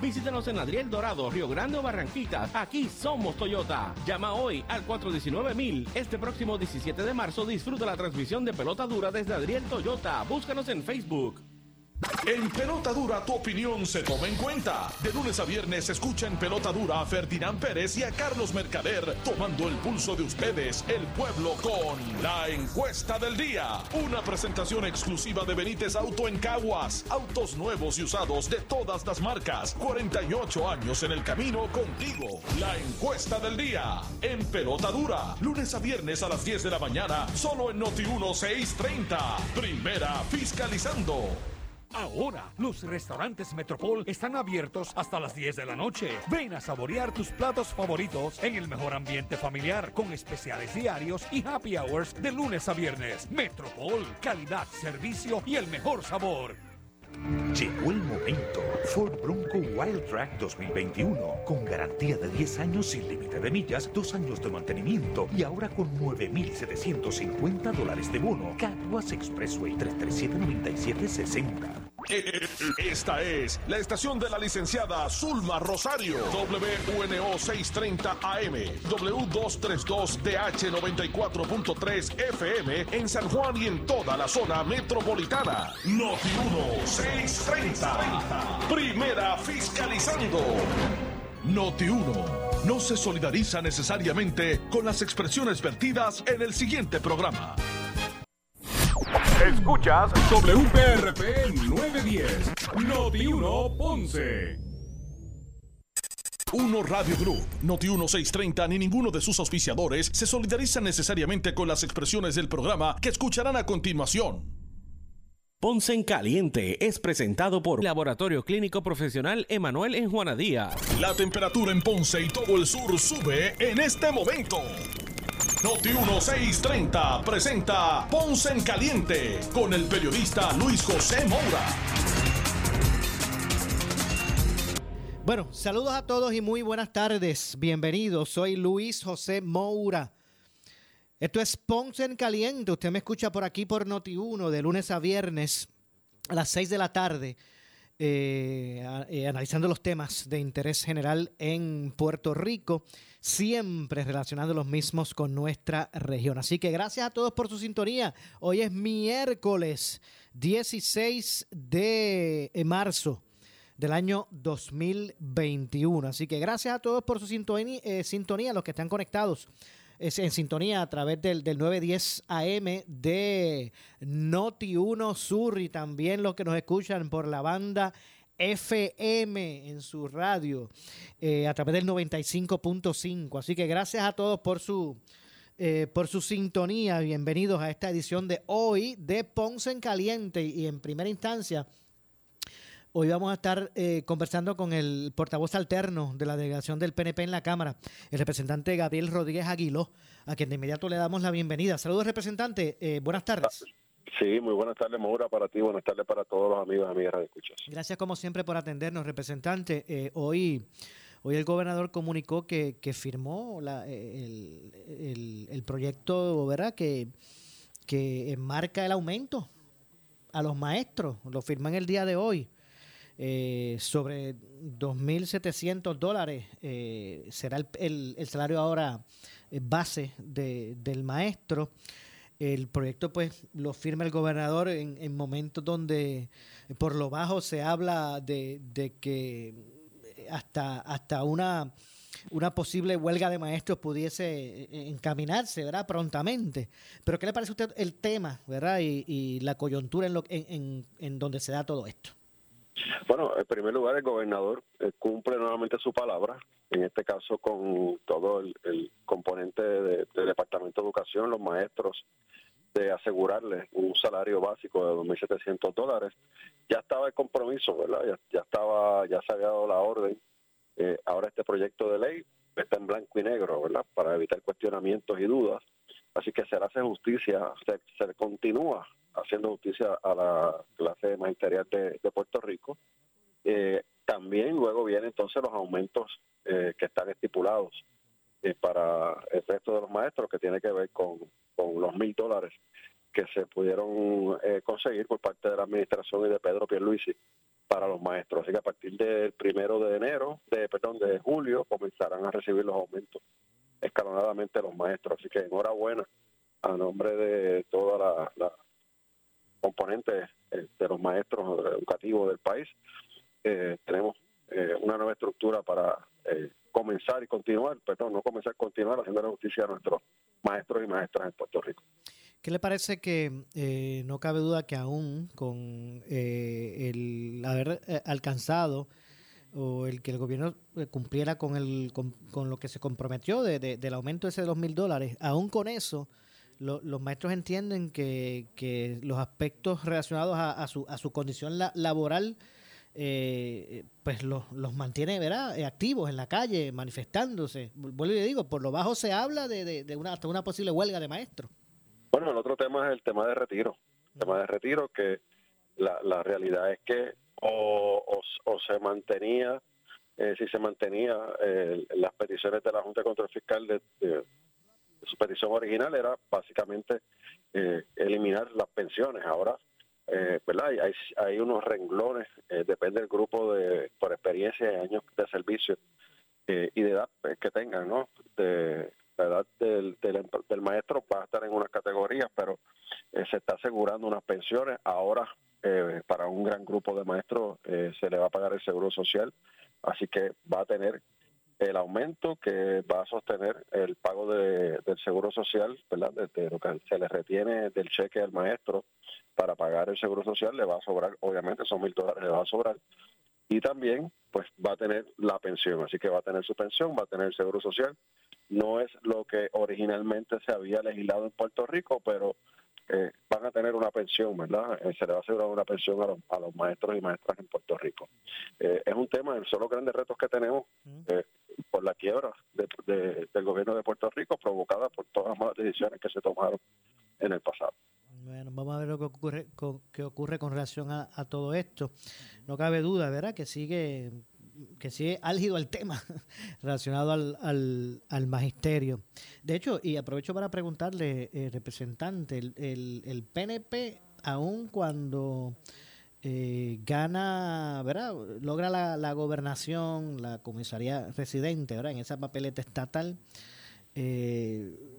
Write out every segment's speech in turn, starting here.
Visítanos en Adriel Dorado, Río Grande o Barranquitas. Aquí somos Toyota. Llama hoy al 419 Este próximo 17 de marzo disfruta la transmisión de pelota dura desde Adriel Toyota. Búscanos en Facebook. En Pelota Dura tu opinión se toma en cuenta. De lunes a viernes escucha en Pelota Dura a Ferdinand Pérez y a Carlos Mercader tomando el pulso de ustedes, el pueblo, con la encuesta del día. Una presentación exclusiva de Benítez Auto en Caguas. Autos nuevos y usados de todas las marcas. 48 años en el camino contigo. La encuesta del día. En Pelota Dura. Lunes a viernes a las 10 de la mañana. Solo en Noti 1630. Primera fiscalizando. Ahora, los restaurantes Metropol están abiertos hasta las 10 de la noche. Ven a saborear tus platos favoritos en el mejor ambiente familiar, con especiales diarios y happy hours de lunes a viernes. Metropol, calidad, servicio y el mejor sabor. Llegó el momento. Ford Bronco Wild Track 2021. Con garantía de 10 años sin límite de millas, 2 años de mantenimiento y ahora con 9,750 dólares de bono. Caguas Expressway 337-9760. Esta es la estación de la licenciada Zulma Rosario. WNO 630 AM. W232DH 94.3 FM en San Juan y en toda la zona metropolitana. Noti 1 630. Primera fiscalizando. Noti 1 no se solidariza necesariamente con las expresiones vertidas en el siguiente programa. Escuchas WPRP 910, Noti 1 Ponce. 1 Radio Group, Noti 1630 ni ninguno de sus auspiciadores se solidarizan necesariamente con las expresiones del programa que escucharán a continuación. Ponce en Caliente es presentado por Laboratorio Clínico Profesional Emanuel en Juana Díaz. La temperatura en Ponce y todo el sur sube en este momento. Noti 1630 presenta Ponce en Caliente con el periodista Luis José Moura. Bueno, saludos a todos y muy buenas tardes. Bienvenidos. Soy Luis José Moura. Esto es Ponce en Caliente. Usted me escucha por aquí por Noti 1 de lunes a viernes a las 6 de la tarde. Eh, eh, analizando los temas de interés general en Puerto Rico, siempre relacionando los mismos con nuestra región. Así que gracias a todos por su sintonía. Hoy es miércoles 16 de marzo del año 2021. Así que gracias a todos por su sintonía, eh, sintonía los que están conectados es en sintonía a través del, del 910 AM de Noti 1 Sur y también los que nos escuchan por la banda FM en su radio eh, a través del 95.5. Así que gracias a todos por su, eh, por su sintonía. Bienvenidos a esta edición de hoy de Ponce en Caliente y en primera instancia Hoy vamos a estar eh, conversando con el portavoz alterno de la delegación del PNP en la Cámara, el representante Gabriel Rodríguez Aguiló, a quien de inmediato le damos la bienvenida. Saludos, representante. Eh, buenas tardes. Sí, muy buenas tardes, Maura, para ti, buenas tardes para todos los amigos y amigas de escuchas. Gracias, como siempre, por atendernos, representante. Eh, hoy, hoy el gobernador comunicó que, firmó el, el, proyecto, ¿verdad?, que, que enmarca el aumento a los maestros. Lo firman el día de hoy eh, sobre 2.700 dólares eh, será el, el, salario ahora eh, base de, del maestro. El proyecto pues lo firma el gobernador en, en momentos donde por lo bajo se habla de, de que hasta, hasta una una posible huelga de maestros pudiese encaminarse, ¿verdad? Prontamente. Pero ¿qué le parece a usted el tema, ¿verdad? Y, y la coyuntura en, lo, en, en, en donde se da todo esto. Bueno, en primer lugar, el gobernador eh, cumple nuevamente su palabra, en este caso con todo el, componente del Departamento de Educación, los maestros, de asegurarles un salario básico de 2.700 dólares. Ya estaba el compromiso, ¿verdad? Ya, estaba, ya se había dado la orden. Eh, ahora este proyecto de ley está en blanco y negro, ¿verdad? Para evitar cuestionamientos y dudas. Así que se hace justicia, se, continúa haciendo justicia a la clase magisterial de, Puerto Rico. Eh, también luego vienen entonces los aumentos eh, que están estipulados eh, para el resto de los maestros, que tiene que ver con, los mil dólares que se pudieron conseguir por parte de la administración y de Pedro Pierluisi para los maestros. Así que a partir del primero de enero, de perdón, de julio, comenzarán a recibir los aumentos escalonadamente los maestros. Así que enhorabuena a nombre de toda la, la componente eh, de los maestros educativos del país. Eh, tenemos eh, una nueva estructura para comenzar y continuar, perdón, no comenzar, continuar haciendo la justicia a nuestros maestros y maestras en Puerto Rico. ¿Qué le parece que no cabe duda que aún con el haber alcanzado o el que el gobierno cumpliera con, el, con, lo que se comprometió de, del aumento de ese dos mil dólares, aún con eso, los maestros entienden que, que, los aspectos relacionados a, su, a su condición laboral eh, pues los, los mantiene ¿verdad? Eh, activos en la calle, manifestándose. Vuelvo y le digo, por lo bajo se habla de, de, una, hasta una posible huelga de maestros. Bueno, el otro tema es el tema de retiro. El tema de retiro que la, la realidad es que o, o, se mantenía, eh, si se mantenía las peticiones de la Junta de Control Fiscal de, su petición original era básicamente eh, eliminar las pensiones. Ahora, eh, ¿verdad? Hay, hay unos renglones, eh, depende del grupo de por experiencia y años de servicio y de edad que tengan, ¿no? De, la edad del, del, maestro va a estar en unas categorías, pero se está asegurando unas pensiones. Ahora, para un gran grupo de maestros, se le va a pagar el seguro social, así que va a tener el aumento que va a sostener el pago de, del seguro social, ¿verdad? Desde lo que se le retiene del cheque al maestro para pagar el seguro social, le va a sobrar, obviamente son mil dólares, le va a sobrar. Y también, pues va a tener la pensión, así que va a tener su pensión, va a tener el seguro social. No es lo que originalmente se había legislado en Puerto Rico, pero eh, van a tener una pensión, ¿verdad? Eh, se le va a asegurar una pensión a los, a los maestros y maestras en Puerto Rico. Eh, es un tema, son los grandes retos que tenemos por la quiebra del gobierno de Puerto Rico provocada por todas las malas decisiones que se tomaron en el pasado. Bueno, vamos a ver lo que ocurre con, que ocurre con relación a, todo esto. No cabe duda, ¿verdad? Que sigue que sigue álgido el tema relacionado al, al, al, magisterio. De hecho, y aprovecho para preguntarle, eh, representante, el, el, PNP, aun cuando eh, gana, ¿verdad? Logra la, la, gobernación, la comisaría residente, ¿verdad? En esa papeleta estatal, eh,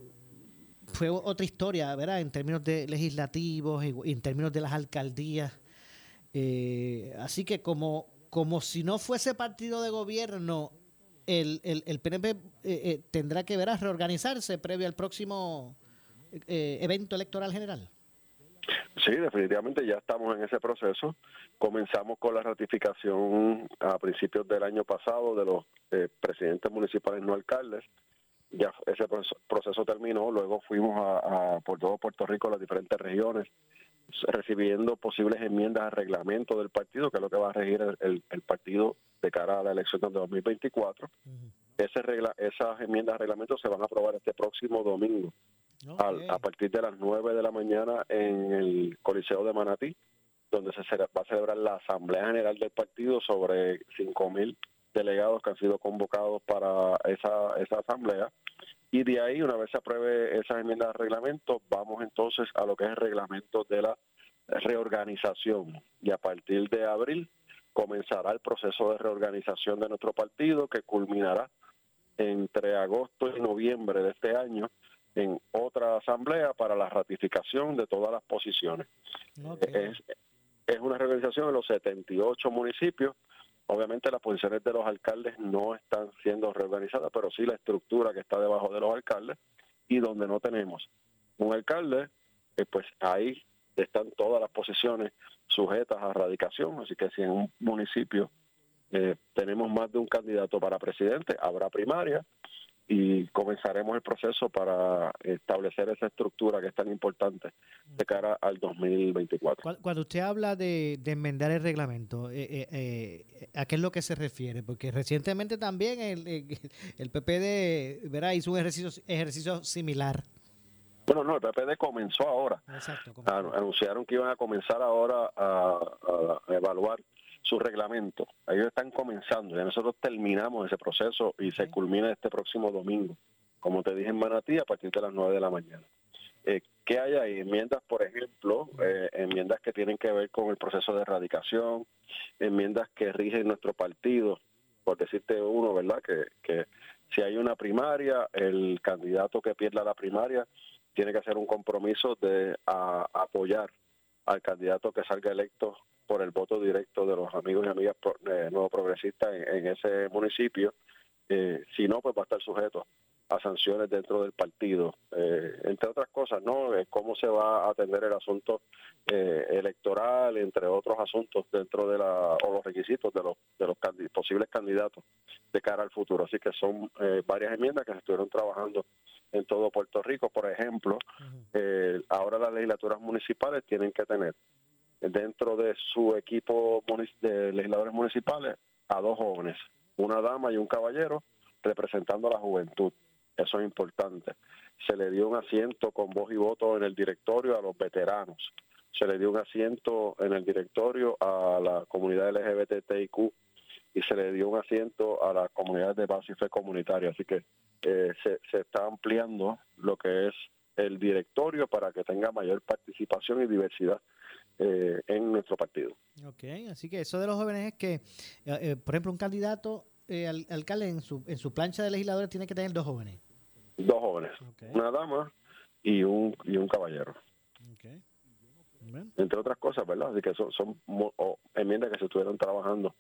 fue otra historia, ¿verdad? En términos de legislativos, en términos de las alcaldías. así que como como si no fuese partido de gobierno, el, el, el PNP eh, eh, tendrá que ver reorganizarse previo al próximo eh, evento electoral general. Sí, definitivamente ya estamos en ese proceso. Comenzamos con la ratificación a principios del año pasado de los presidentes municipales no alcaldes. Ya ese proceso terminó. Luego fuimos a, por todo Puerto Rico, las diferentes regiones, recibiendo posibles enmiendas al reglamento del partido, que es lo que va a regir el, partido de cara a la elección de 2024. Ese regla, esas enmiendas al reglamento se van a aprobar este próximo domingo, a partir de las 9 de la mañana en el Coliseo de Manatí, donde se va a celebrar la Asamblea General del partido sobre 5.000 delegados que han sido convocados para esa, esa asamblea y de ahí, una vez se apruebe esa enmienda de reglamento, vamos entonces a lo que es el reglamento de la reorganización. Y a partir de abril comenzará el proceso de reorganización de nuestro partido que culminará entre agosto y noviembre de este año en otra asamblea para la ratificación de todas las posiciones. Es, es una reorganización en los 78 municipios Obviamente las posiciones de los alcaldes no están siendo reorganizadas, pero sí la estructura que está debajo de los alcaldes y donde no tenemos un alcalde, eh, pues ahí están todas las posiciones sujetas a radicación, así que si en un municipio eh, tenemos más de un candidato para presidente, habrá primaria, y comenzaremos el proceso para establecer esa estructura que es tan importante de cara al 2024. Cuando usted habla de, enmendar el reglamento, eh, eh, eh, ¿a qué es lo que se refiere? Porque recientemente también el, el PPD ¿verdad? hizo un ejercicio, ejercicio similar. Bueno, no, el PPD comenzó ahora. Exacto. Anunciaron que iban a comenzar ahora a evaluar su reglamento. Ellos están comenzando, ya nosotros terminamos ese proceso y se culmina este próximo domingo, como te dije en Manatí, a partir de las 9 de la mañana. Eh, ¿Qué hay ahí? Enmiendas, por ejemplo, eh, enmiendas que tienen que ver con el proceso de erradicación, enmiendas que rigen nuestro partido, por decirte uno, ¿verdad? Que, que si hay una primaria, el candidato que pierda la primaria tiene que hacer un compromiso de apoyar al candidato que salga electo por el voto directo de los amigos y amigas eh, nuevo progresistas en, ese municipio. Eh, si no, pues va a estar sujeto a sanciones dentro del partido, eh, entre otras cosas, ¿no? cómo se va a atender el asunto eh, electoral, entre otros asuntos dentro de la o los requisitos de los de los posibles candidatos de cara al futuro. Así que son eh, varias enmiendas que se estuvieron trabajando en todo Puerto Rico. Por ejemplo, ahora las legislaturas municipales tienen que tener dentro de su equipo de legisladores municipales a dos jóvenes, una dama y un caballero representando a la juventud. Eso es importante. Se le dio un asiento con voz y voto en el directorio a los veteranos. Se le dio un asiento en el directorio a la comunidad LGBTIQ y se le dio un asiento a las comunidades de base y fe comunitaria. Así que eh, se, se está ampliando lo que es el directorio para que tenga mayor participación y diversidad eh, en nuestro partido. Ok, así que eso de los jóvenes es que, eh, por ejemplo, un candidato al, alcalde en su, en su plancha de legisladores tiene que tener dos jóvenes dos jóvenes, una dama y un, y un caballero. Entre otras cosas, ¿verdad? Así que son, son enmiendas que se estuvieron trabajando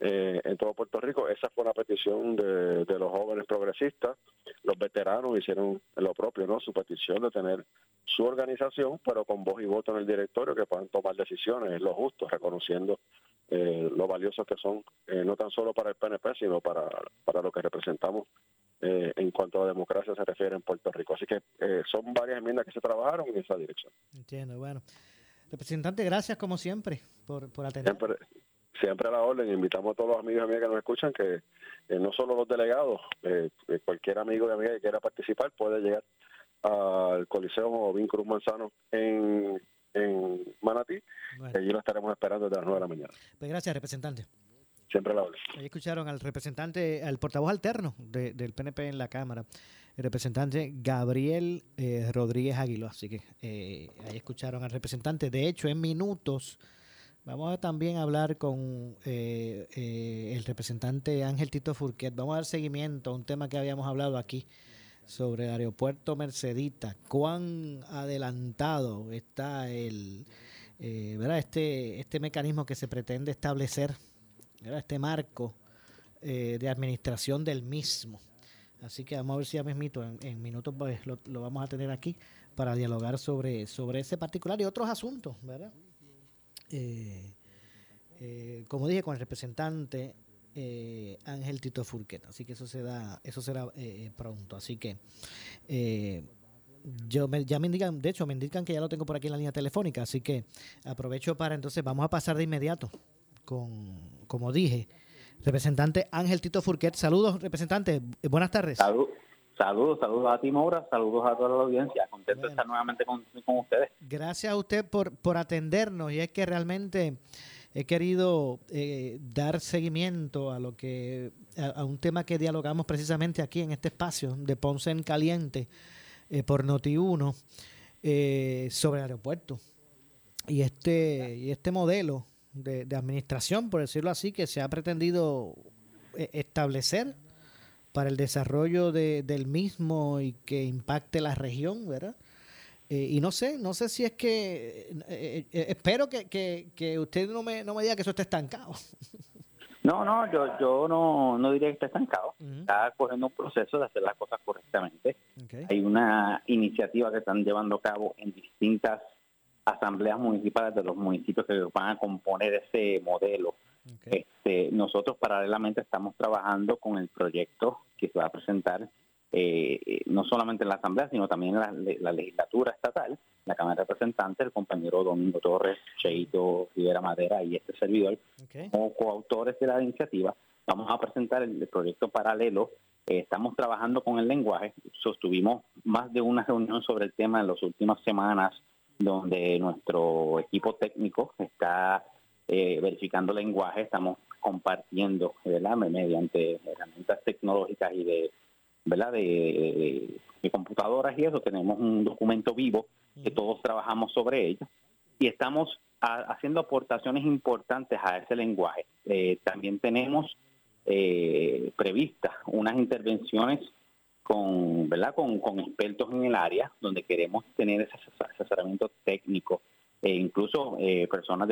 eh, en todo Puerto Rico. Esa fue una petición de, de los jóvenes progresistas. Los veteranos hicieron lo propio, ¿no? Su petición de tener su organización, pero con voz y voto en el directorio que puedan tomar decisiones, es lo justo, reconociendo eh, lo valiosos que son, eh, no tan solo para el PNP, sino para, para lo que representamos eh, en cuanto a democracia se refiere en Puerto Rico. Así que eh, son varias enmiendas que se trabajaron en esa dirección. Entiendo, bueno. Representante, gracias como siempre por, por atender. Siempre, siempre a la orden. Invitamos a todos los amigos y amigas que nos escuchan que eh, no solo los delegados, cualquier amigo y amiga que quiera participar puede llegar al Coliseo Vin Cruz Manzano en, en Manatí. Allí lo estaremos esperando desde las 9 de la mañana. Pues gracias, representante siempre la Ahí escucharon al representante, al portavoz alterno del PNP en la Cámara, el representante Gabriel eh, Rodríguez Aguiló. Así que eh, ahí escucharon al representante. De hecho, en minutos vamos a también hablar con eh, el representante Ángel Tito Furquet. Vamos a dar seguimiento a un tema que habíamos hablado aquí sobre el aeropuerto Mercedita. ¿Cuán adelantado está el... ¿verdad? Este, este mecanismo que se pretende establecer este marco eh, de administración del mismo. Así que vamos a ver si ya mismito, en, minutos pues, lo, vamos a tener aquí para dialogar sobre, sobre ese particular y otros asuntos, ¿verdad? Eh, eh, como dije, con el representante Ángel Tito Furquet. Así que eso se da, eso será pronto. Así que yo me, ya me indican, de hecho, me indican que ya lo tengo por aquí en la línea telefónica. Así que aprovecho para entonces, vamos a pasar de inmediato con, como dije, representante Ángel Tito Furquet. Saludos, representante. Buenas tardes. Saludos, saludos a ti, Maura. Saludos a toda la audiencia. Contento de estar nuevamente con, ustedes. Gracias a usted por, por atendernos. Y es que realmente he querido eh, dar seguimiento a lo que a, un tema que dialogamos precisamente aquí en este espacio de Ponce en Caliente eh, por Noti1 eh, sobre el aeropuerto y este y este modelo de, administración, por decirlo así, que se ha pretendido eh, establecer para el desarrollo de, del mismo y que impacte la región, ¿verdad? Eh, y no sé, no sé si es que, eh, espero que, que, usted no me, no me diga que eso está estancado. No, no, yo, yo no, no diría que está estancado. Está corriendo un proceso de hacer las cosas correctamente. Hay una iniciativa que están llevando a cabo en distintas asambleas municipales de los municipios que van a componer ese modelo. Este, nosotros paralelamente estamos trabajando con el proyecto que se va a presentar eh, no solamente en la asamblea, sino también en la, legislatura estatal, la Cámara de Representantes, el compañero Domingo Torres, Cheito Rivera Madera y este servidor, como coautores de la iniciativa, vamos a presentar el, proyecto paralelo. Eh, estamos trabajando con el lenguaje, sostuvimos más de una reunión sobre el tema en las últimas semanas donde nuestro equipo técnico está eh, verificando lenguaje, estamos compartiendo mediante herramientas tecnológicas y de verdad de, computadoras y eso, tenemos un documento vivo que todos trabajamos sobre ello y estamos haciendo aportaciones importantes a ese lenguaje. Eh, también tenemos eh, previstas unas intervenciones con, ¿verdad? Con, expertos en el área, donde queremos tener ese asesoramiento técnico e incluso eh, personas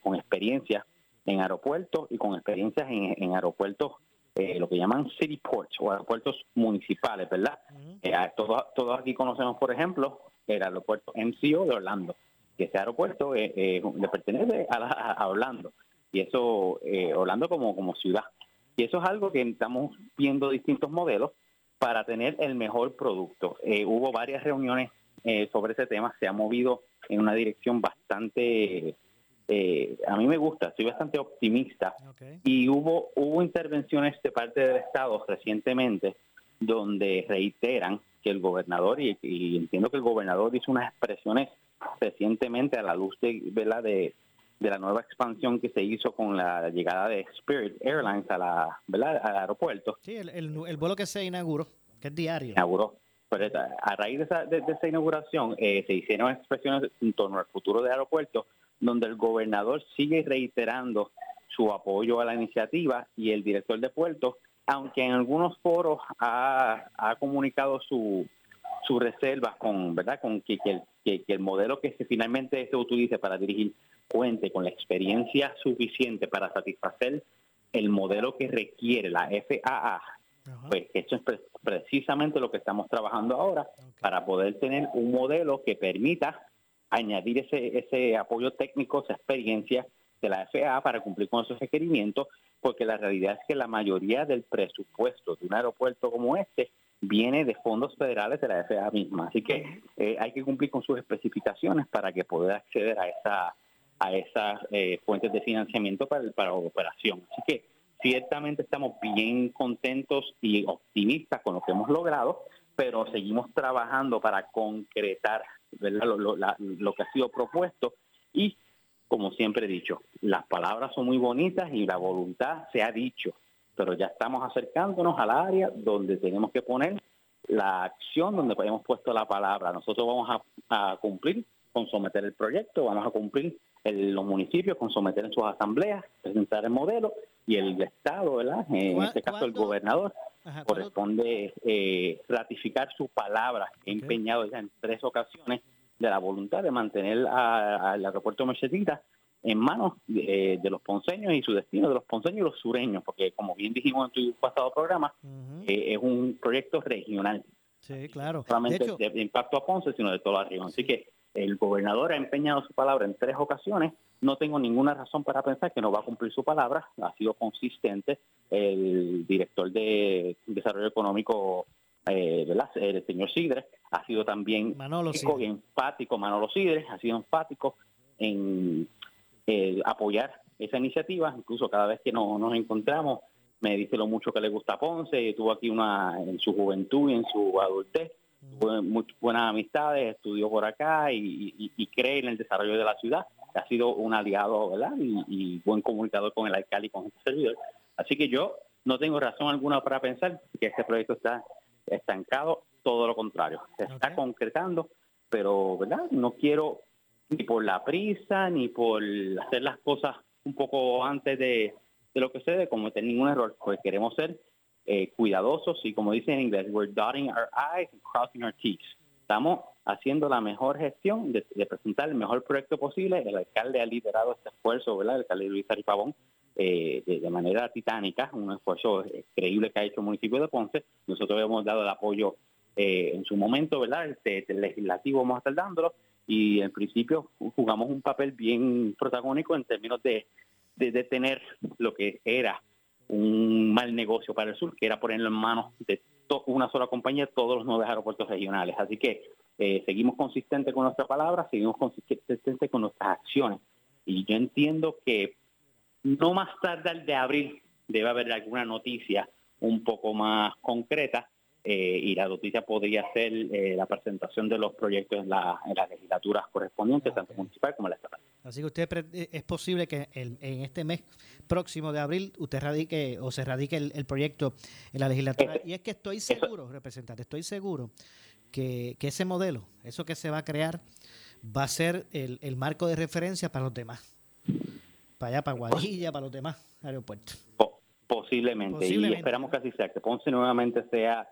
con experiencia en aeropuertos y con experiencias en, aeropuertos, eh, lo que llaman city ports o aeropuertos municipales, ¿verdad? Eh, todos, todos aquí conocemos, por ejemplo, el aeropuerto MCO de Orlando, que ese aeropuerto le pertenece a, Orlando, y eso, Orlando como, como ciudad. Y eso es algo que estamos viendo distintos modelos para tener el mejor producto. hubo varias reuniones sobre ese tema, se ha movido en una dirección bastante eh, a mí me gusta, soy bastante optimista. Y hubo, hubo intervenciones de parte del Estado recientemente donde reiteran que el gobernador, y, entiendo que el gobernador hizo unas expresiones recientemente a la luz de, de, de la nueva expansión que se hizo con la llegada de Spirit Airlines a la, al aeropuerto. Sí, el, el, vuelo que se inauguró, que es diario. Inauguró. Pero a raíz de esa, inauguración eh, se hicieron expresiones en torno al futuro del aeropuerto donde el gobernador sigue reiterando su apoyo a la iniciativa y el director de puertos, aunque en algunos foros ha, comunicado su, su reserva con, ¿verdad? con que, el modelo que finalmente se utilice para dirigir cuente con la experiencia suficiente para satisfacer el modelo que requiere la FAA. Pues eso es precisamente lo que estamos trabajando ahora para poder tener un modelo que permita añadir ese, ese apoyo técnico, esa experiencia de la FAA para cumplir con esos requerimientos, porque la realidad es que la mayoría del presupuesto de un aeropuerto como este viene de fondos federales de la FAA misma. Así que eh, hay que cumplir con sus especificaciones para que pueda acceder a esa a esas eh, fuentes de financiamiento para, para la operación. Así que ciertamente estamos bien contentos y optimistas con lo que hemos logrado, pero seguimos trabajando para concretar lo, que ha sido propuesto y, como siempre he dicho, las palabras son muy bonitas y la voluntad se ha dicho, pero ya estamos acercándonos al área donde tenemos que poner la acción donde hemos puesto la palabra. Nosotros vamos a, cumplir con someter el proyecto, vamos a cumplir en los municipios con someter en sus asambleas, presentar el modelo y el Estado, ¿verdad? En este caso el gobernador, corresponde eh, ratificar su palabra, empeñado ya en tres ocasiones de la voluntad de mantener al aeropuerto Mercedita en manos de, los ponceños y su destino de los ponceños y los sureños, porque como bien dijimos en tu pasado programa, eh, es un proyecto regional. Sí, claro. No solamente de, impacto a Ponce, sino de toda la región. Así que el gobernador ha empeñado su palabra en tres ocasiones. No tengo ninguna razón para pensar que no va a cumplir su palabra. Ha sido consistente. El director de Desarrollo Económico eh, el señor Sidre ha sido también Manolo enfático, Manolo Sidre ha sido enfático en eh, apoyar esa iniciativa, incluso cada vez que nos encontramos me dice lo mucho que le gusta a Ponce, tuvo aquí una en su juventud y en su adultez, tuvo muy buenas amistades, estudió por acá y, cree en el desarrollo de la ciudad, ha sido un aliado ¿verdad? Y, buen comunicador con el alcalde y con este servidor. Así que yo no tengo razón alguna para pensar que este proyecto está estancado, todo lo contrario, se está concretando, pero ¿verdad? No quiero ni por la prisa, ni por hacer las cosas un poco antes de, lo que sucede, cometer ningún error, porque queremos ser eh, cuidadosos y como dice en inglés, we're dotting our I's and crossing our T's. Estamos haciendo la mejor gestión de, presentar el mejor proyecto posible. El alcalde ha liderado este esfuerzo, ¿verdad? El alcalde Luis Aripavón, eh, de, manera titánica, un esfuerzo increíble que ha hecho el municipio de Ponce. Nosotros hemos dado el apoyo eh, en su momento, ¿verdad? Este, el legislativo vamos a estar dándolo y en principio jugamos un papel bien protagónico en términos de, de detener lo que era un mal negocio para el sur, que era ponerlo en manos de una sola compañía todos los nuevos aeropuertos regionales. Así que eh, seguimos consistentes con nuestra palabra, seguimos consistentes con nuestras acciones. Y yo entiendo que no más tarde de abril debe haber alguna noticia un poco más concreta eh, y la noticia podría ser eh, la presentación de los proyectos en, la, en las legislaturas correspondientes, tanto municipal como la estatal. Así que usted eh, es posible que en, este mes próximo de abril usted radique o se radique el, proyecto en la legislatura. y es que estoy seguro, representante, estoy seguro que, ese modelo, eso que se va a crear, va a ser el, marco de referencia para los demás. Para allá, para Guadilla, para los demás aeropuertos. Posiblemente, y esperamos que así sea, que Ponce nuevamente sea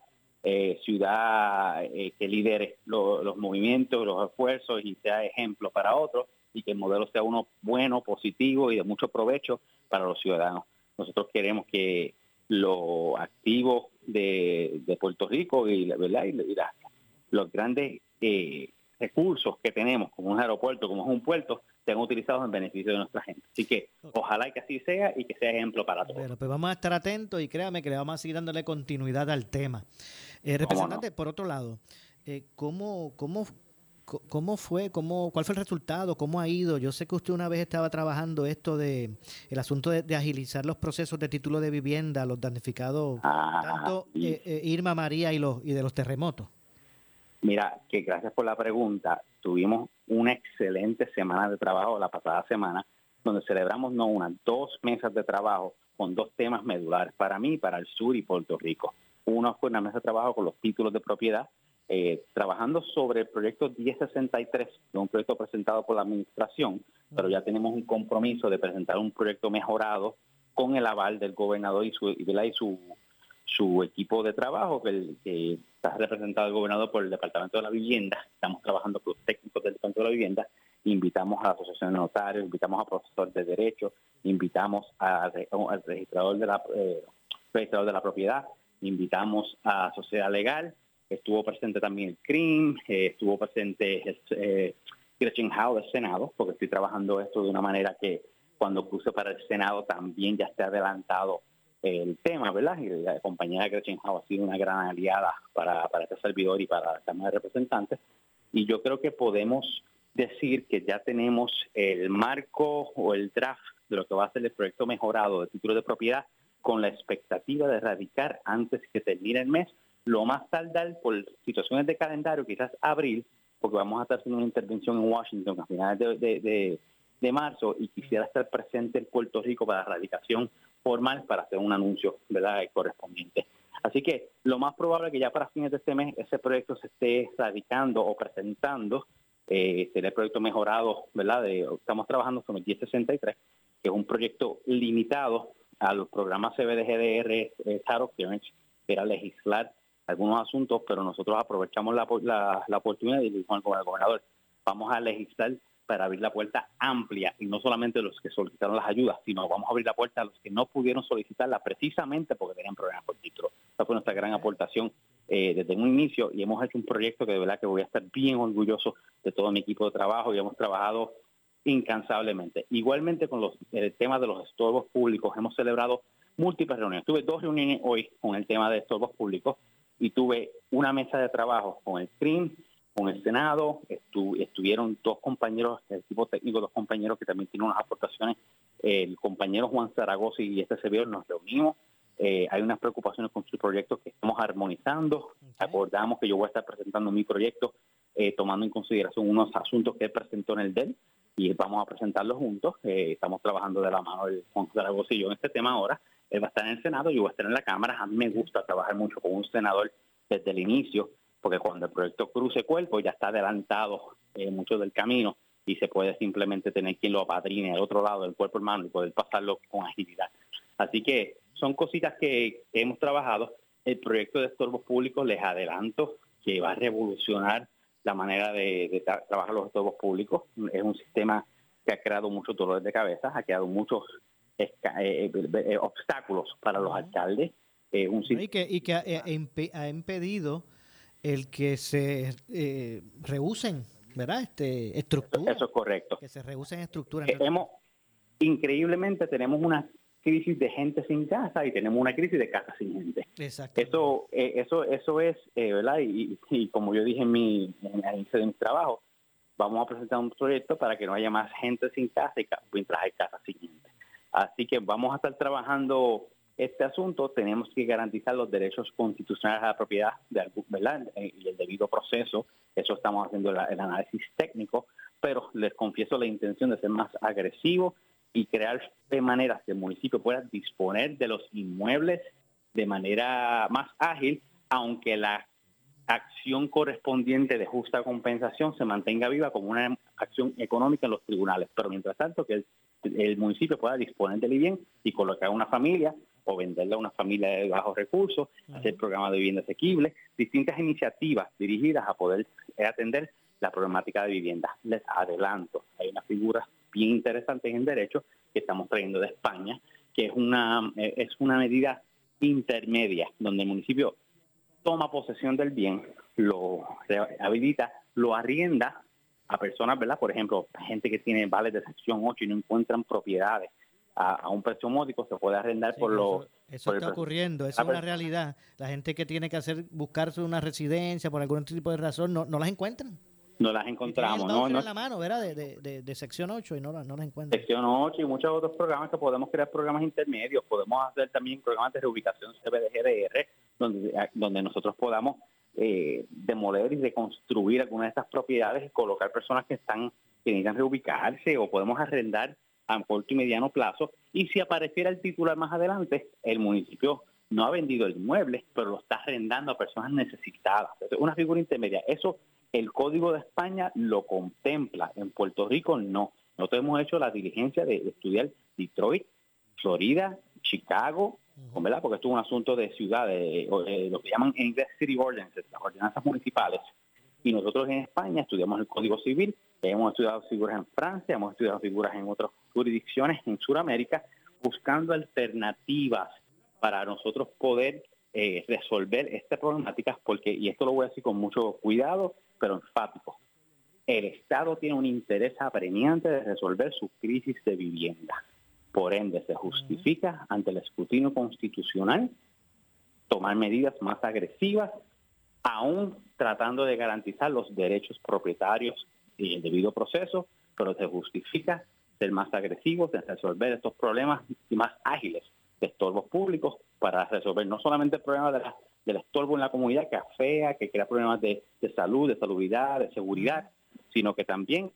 eh, ciudad eh, que lidere los movimientos, los esfuerzos y sea ejemplo para otros y que el modelo sea uno bueno, positivo y de mucho provecho para los ciudadanos. Nosotros queremos que los activos de, Puerto Rico y, ¿verdad? y, los grandes eh, recursos que tenemos, como un aeropuerto, como es un puerto, sean utilizados en beneficio de nuestra gente. Así que ojalá que así sea y que sea ejemplo para todos. Bueno, pues vamos a estar atentos y créame que le vamos a seguir dándole continuidad al tema. Eh, representante, por otro lado, eh, ¿cómo, cómo, ¿Cómo fue? Cómo, ¿Cuál fue el resultado? ¿Cómo ha ido? Yo sé que usted una vez estaba trabajando esto de el asunto de, agilizar los procesos de título de vivienda, los damnificados, ah, tanto eh, Irma María y los y de los terremotos. Mira, que gracias por la pregunta. Tuvimos una excelente semana de trabajo la pasada semana, donde celebramos no una, dos mesas de trabajo con dos temas medulares para mí, para el sur y Puerto Rico. Uno fue una mesa de trabajo con los títulos de propiedad, eh, trabajando sobre el proyecto 1063, un proyecto presentado por la administración, pero ya tenemos un compromiso de presentar un proyecto mejorado con el aval del gobernador y su, y su su equipo de trabajo, que, está representado el gobernador por el Departamento de la Vivienda. Estamos trabajando con los técnicos del Departamento de la Vivienda. Invitamos a la Asociación de Notarios, invitamos a profesores de Derecho, invitamos al registrador de la, eh, registrador de la propiedad, invitamos a Sociedad Legal, estuvo presente también el CRIM, eh, estuvo presente eh, Gretchen Howe del Senado, porque estoy trabajando esto de una manera que cuando cruce para el Senado también ya esté adelantado el tema, ¿verdad? Y la compañera Gretchen Howe ha sido una gran aliada para, para este servidor y para la Cámara de Representantes. Y yo creo que podemos decir que ya tenemos el marco o el draft de lo que va a ser el proyecto mejorado de título de propiedad con la expectativa de erradicar antes que termine el mes, lo más tardar por situaciones de calendario, quizás abril, porque vamos a estar haciendo una intervención en Washington a finales de, de marzo y quisiera estar presente en Puerto Rico para la erradicación formal para hacer un anuncio ¿verdad? correspondiente. Así que lo más probable es que ya para fines de este mes ese proyecto se esté radicando o presentando, eh, el proyecto mejorado, ¿verdad? estamos trabajando con el 1063, que es un proyecto limitado a los programas CBDGDR eh, que era legislar algunos asuntos, pero nosotros aprovechamos la, la, la oportunidad y dijimos al gobernador, vamos a legislar para abrir la puerta amplia y no solamente los que solicitaron las ayudas, sino vamos a abrir la puerta a los que no pudieron solicitarla precisamente porque tenían problemas por título. Esa fue nuestra gran aportación eh, desde un inicio y hemos hecho un proyecto que de verdad que voy a estar bien orgulloso de todo mi equipo de trabajo y hemos trabajado incansablemente. Igualmente con los, el tema de los estorbos públicos, hemos celebrado múltiples reuniones. Tuve dos reuniones hoy con el tema de estorbos públicos y tuve una mesa de trabajo con el CRIM, con el Senado, estuvieron dos compañeros, el equipo técnico, dos compañeros que también tienen unas aportaciones, el compañero Juan Zaragoza y este servidor nos reunimos, eh, hay unas preocupaciones con su proyecto que estamos armonizando, acordamos que yo voy a estar presentando mi proyecto eh, tomando en consideración unos asuntos que presentó en el DEL y vamos a presentarlos juntos, eh, estamos trabajando de la mano de Juan Zaragoza y yo en este tema ahora, él va a estar en el Senado, yo voy a estar en la Cámara, a mí me gusta trabajar mucho con un senador desde el inicio, porque cuando el proyecto cruce cuerpo ya está adelantado eh, mucho del camino y se puede simplemente tener quien lo apadrine al otro lado del cuerpo hermano y poder pasarlo con agilidad. Así que son cositas que hemos trabajado. El proyecto de estorbos públicos, les adelanto, que va a revolucionar la manera de, trabajar los estorbos públicos. Es un sistema que ha creado muchos dolores de cabeza, ha creado muchos eh, eh, obstáculos para los alcaldes. un y que, y que ha impedido el que se eh, rehúsen, ¿verdad? Este, estructura. Eso es correcto. Que se rehúsen estructuras. Eh, hemos, increíblemente tenemos una crisis de gente sin casa y tenemos una crisis de casa sin gente. Exacto. Eso, eh, eso, eso es, eh, ¿verdad? Y, como yo dije en mi, en de mi trabajo, vamos a presentar un proyecto para que no haya más gente sin casa y mientras hay casa sin gente. Así que vamos a estar trabajando este asunto, tenemos que garantizar los derechos constitucionales a la propiedad de, ¿verdad? Eh, y el debido proceso. Eso estamos haciendo el, análisis técnico, pero les confieso la intención de ser más agresivo y crear de maneras que el municipio pueda disponer de los inmuebles de manera más ágil, aunque la acción correspondiente de justa compensación se mantenga viva como una acción económica en los tribunales. Pero mientras tanto, que el, municipio pueda disponer del bien y colocar una familia o venderle a una familia de bajos recursos, hacer programas de vivienda asequible, distintas iniciativas dirigidas a poder atender la problemática de vivienda. Les adelanto, hay una figura bien interesante en derecho que estamos trayendo de España, que es una, eh, es una medida intermedia, donde el municipio toma posesión del bien, lo rehabilita, lo arrienda a personas, ¿verdad? Por ejemplo, gente que tiene vales de sección 8 y no encuentran propiedades a, un precio módico, se puede arrendar por los... Eso, está ocurriendo, eso es una realidad. La gente que tiene que hacer buscarse una residencia por algún tipo de razón, no, no las encuentran. No las encontramos, ¿no? no la mano, ¿verdad? De, de, de, sección 8 y no, no las encuentran. Sección 8 y muchos otros programas que podemos crear programas intermedios. Podemos hacer también programas de reubicación CBDGDR, donde, donde nosotros podamos eh, demoler y reconstruir algunas de estas propiedades y colocar personas que están que necesitan reubicarse o podemos arrendar a corto y mediano plazo. Y si apareciera el titular más adelante, el municipio no ha vendido el inmueble, pero lo está arrendando a personas necesitadas. Es una figura intermedia. Eso el Código de España lo contempla, en Puerto Rico no. Nosotros hemos hecho la diligencia de, estudiar Detroit, Florida, Chicago, ¿verdad? porque esto es un asunto de ciudades, lo que llaman en inglés city ordinances, las ordenanzas municipales. Y nosotros en España estudiamos el Código Civil, hemos estudiado figuras en Francia, hemos estudiado figuras en otras jurisdicciones en Sudamérica, buscando alternativas para nosotros poder eh, resolver estas problemáticas, porque, y esto lo voy a decir con mucho cuidado, pero enfático. El Estado tiene un interés apremiante de resolver su crisis de vivienda. Por ende, se justifica ante el escrutinio constitucional tomar medidas más agresivas, aún tratando de garantizar los derechos propietarios y el debido proceso, pero se justifica ser más agresivos en resolver estos problemas y más ágiles de estorbos públicos para resolver no solamente el problema de la del estorbo en la comunidad que afea, que crea problemas de, salud, de salubridad, de seguridad, sino que también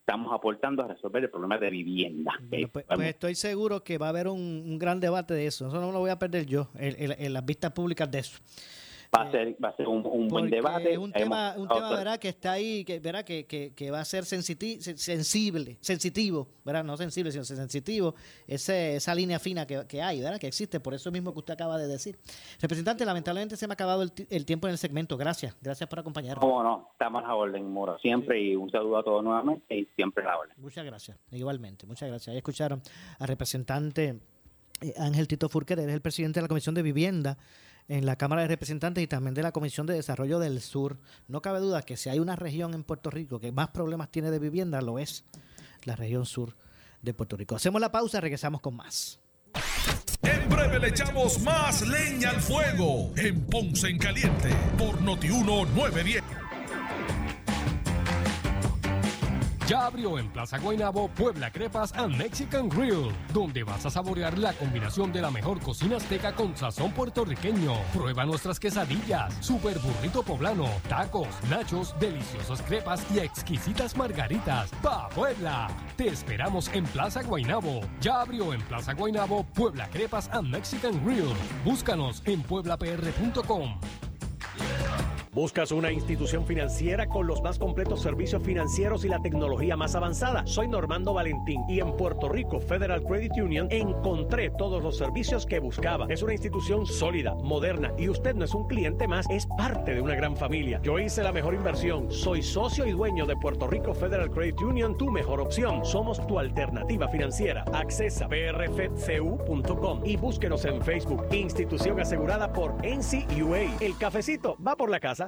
estamos aportando a resolver el problema de vivienda. Pues, pues, estoy seguro que va a haber un, gran debate de eso. Eso no lo voy a perder yo, en las vistas públicas de eso. Va a ser, va a ser un, buen debate. Es un tema, un tema ¿verdad? que está ahí, que, ¿verdad? Que, que, va a ser sensible, sensitivo, ¿verdad? No sensible, sino sensitivo, ese, esa línea fina que, hay, ¿verdad? Que existe, por eso mismo que usted acaba de decir. Representante, lamentablemente se me ha acabado el, el tiempo en el segmento. Gracias, gracias por acompañarnos. Cómo no, estamos a orden, Moro, siempre y un saludo a todos nuevamente y siempre a la orden. Muchas gracias, igualmente, muchas gracias. Ahí escucharon al representante eh, Ángel Tito Furquer, él es el presidente de la Comisión de Vivienda en la Cámara de Representantes y también de la Comisión de Desarrollo del Sur. No cabe duda que si hay una región en Puerto Rico que más problemas tiene de vivienda, lo es la región sur de Puerto Rico. Hacemos la pausa, regresamos con más. En breve le echamos más leña al fuego en Ponce en Caliente por Notiuno 910. Ya abrió en Plaza Guaynabo Puebla Crepas and Mexican Grill, donde vas a saborear la combinación de la mejor cocina azteca con sazón puertorriqueño. Prueba nuestras quesadillas, super burrito poblano, tacos, nachos, deliciosas crepas y exquisitas margaritas. ¡Pa Puebla! Te esperamos en Plaza Guaynabo. Ya abrió en Plaza Guaynabo Puebla Crepas and Mexican Grill. Búscanos en pueblapr.com. ¿Buscas una institución financiera con los más completos servicios financieros y la tecnología más avanzada? Soy Normando Valentín y en Puerto Rico Federal Credit Union encontré todos los servicios que buscaba. Es una institución sólida, moderna y usted no es un cliente más, es parte de una gran familia. Yo hice la mejor inversión. Soy socio y dueño de Puerto Rico Federal Credit Union, tu mejor opción. Somos tu alternativa financiera. Accesa prfcu.com y búsquenos en Facebook. Institución asegurada por NCUA. El cafecito va por la casa.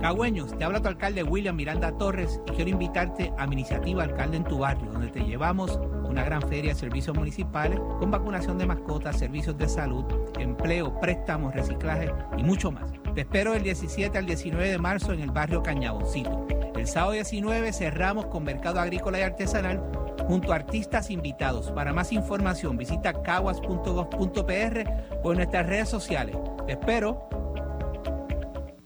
Cagüeños, te habla tu alcalde William Miranda Torres y quiero invitarte a mi iniciativa Alcalde en tu Barrio, donde te llevamos una gran feria de servicios municipales con vacunación de mascotas, servicios de salud, empleo, préstamos, reciclaje y mucho más. Te espero el 17 al 19 de marzo en el barrio Cañaboncito. El sábado 19 cerramos con Mercado Agrícola y Artesanal junto a artistas invitados. Para más información visita caguas.gov.pr o en nuestras redes sociales. Te espero.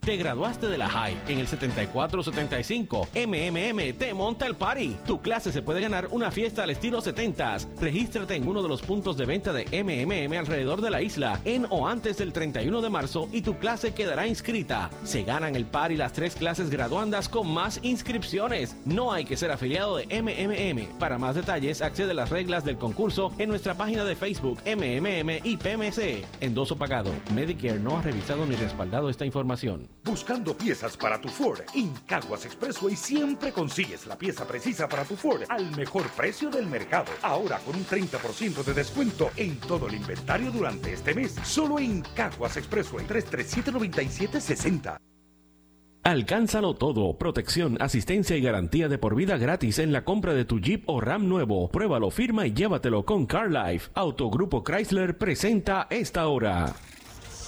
Te graduaste de la High en el 7475. MMM te monta el party. Tu clase se puede ganar una fiesta al estilo 70s. Regístrate en uno de los puntos de venta de MMM alrededor de la isla en o antes del 31 de marzo y tu clase quedará inscrita. Se ganan el party las tres clases graduandas con más inscripciones. No hay que ser afiliado de MMM. Para más detalles, accede a las reglas del concurso en nuestra página de Facebook MMM y PMC. Endoso pagado. Medicare no ha revisado ni respaldado esta información. Buscando piezas para tu Ford, en Caguas Expressway siempre consigues la pieza precisa para tu Ford al mejor precio del mercado. Ahora con un 30% de descuento en todo el inventario durante este mes. Solo en Caguas Expressway 337-9760. Alcánzalo todo. Protección, asistencia y garantía de por vida gratis en la compra de tu Jeep o Ram nuevo. Pruébalo, firma y llévatelo con CarLife. Autogrupo Chrysler presenta esta hora.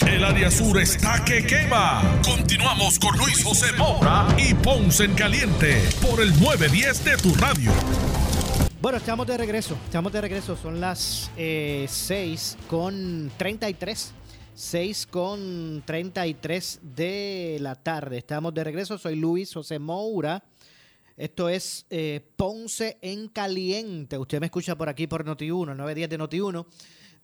El área sur está que quema. Continuamos con Luis José Moura y Ponce en Caliente por el 910 de tu radio. Bueno, estamos de regreso. Estamos de regreso. Son las eh, 6 con 33. 6 con 33 de la tarde. Estamos de regreso. Soy Luis José Moura. Esto es eh, Ponce en Caliente. Usted me escucha por aquí por Noti1, 910 de Noti1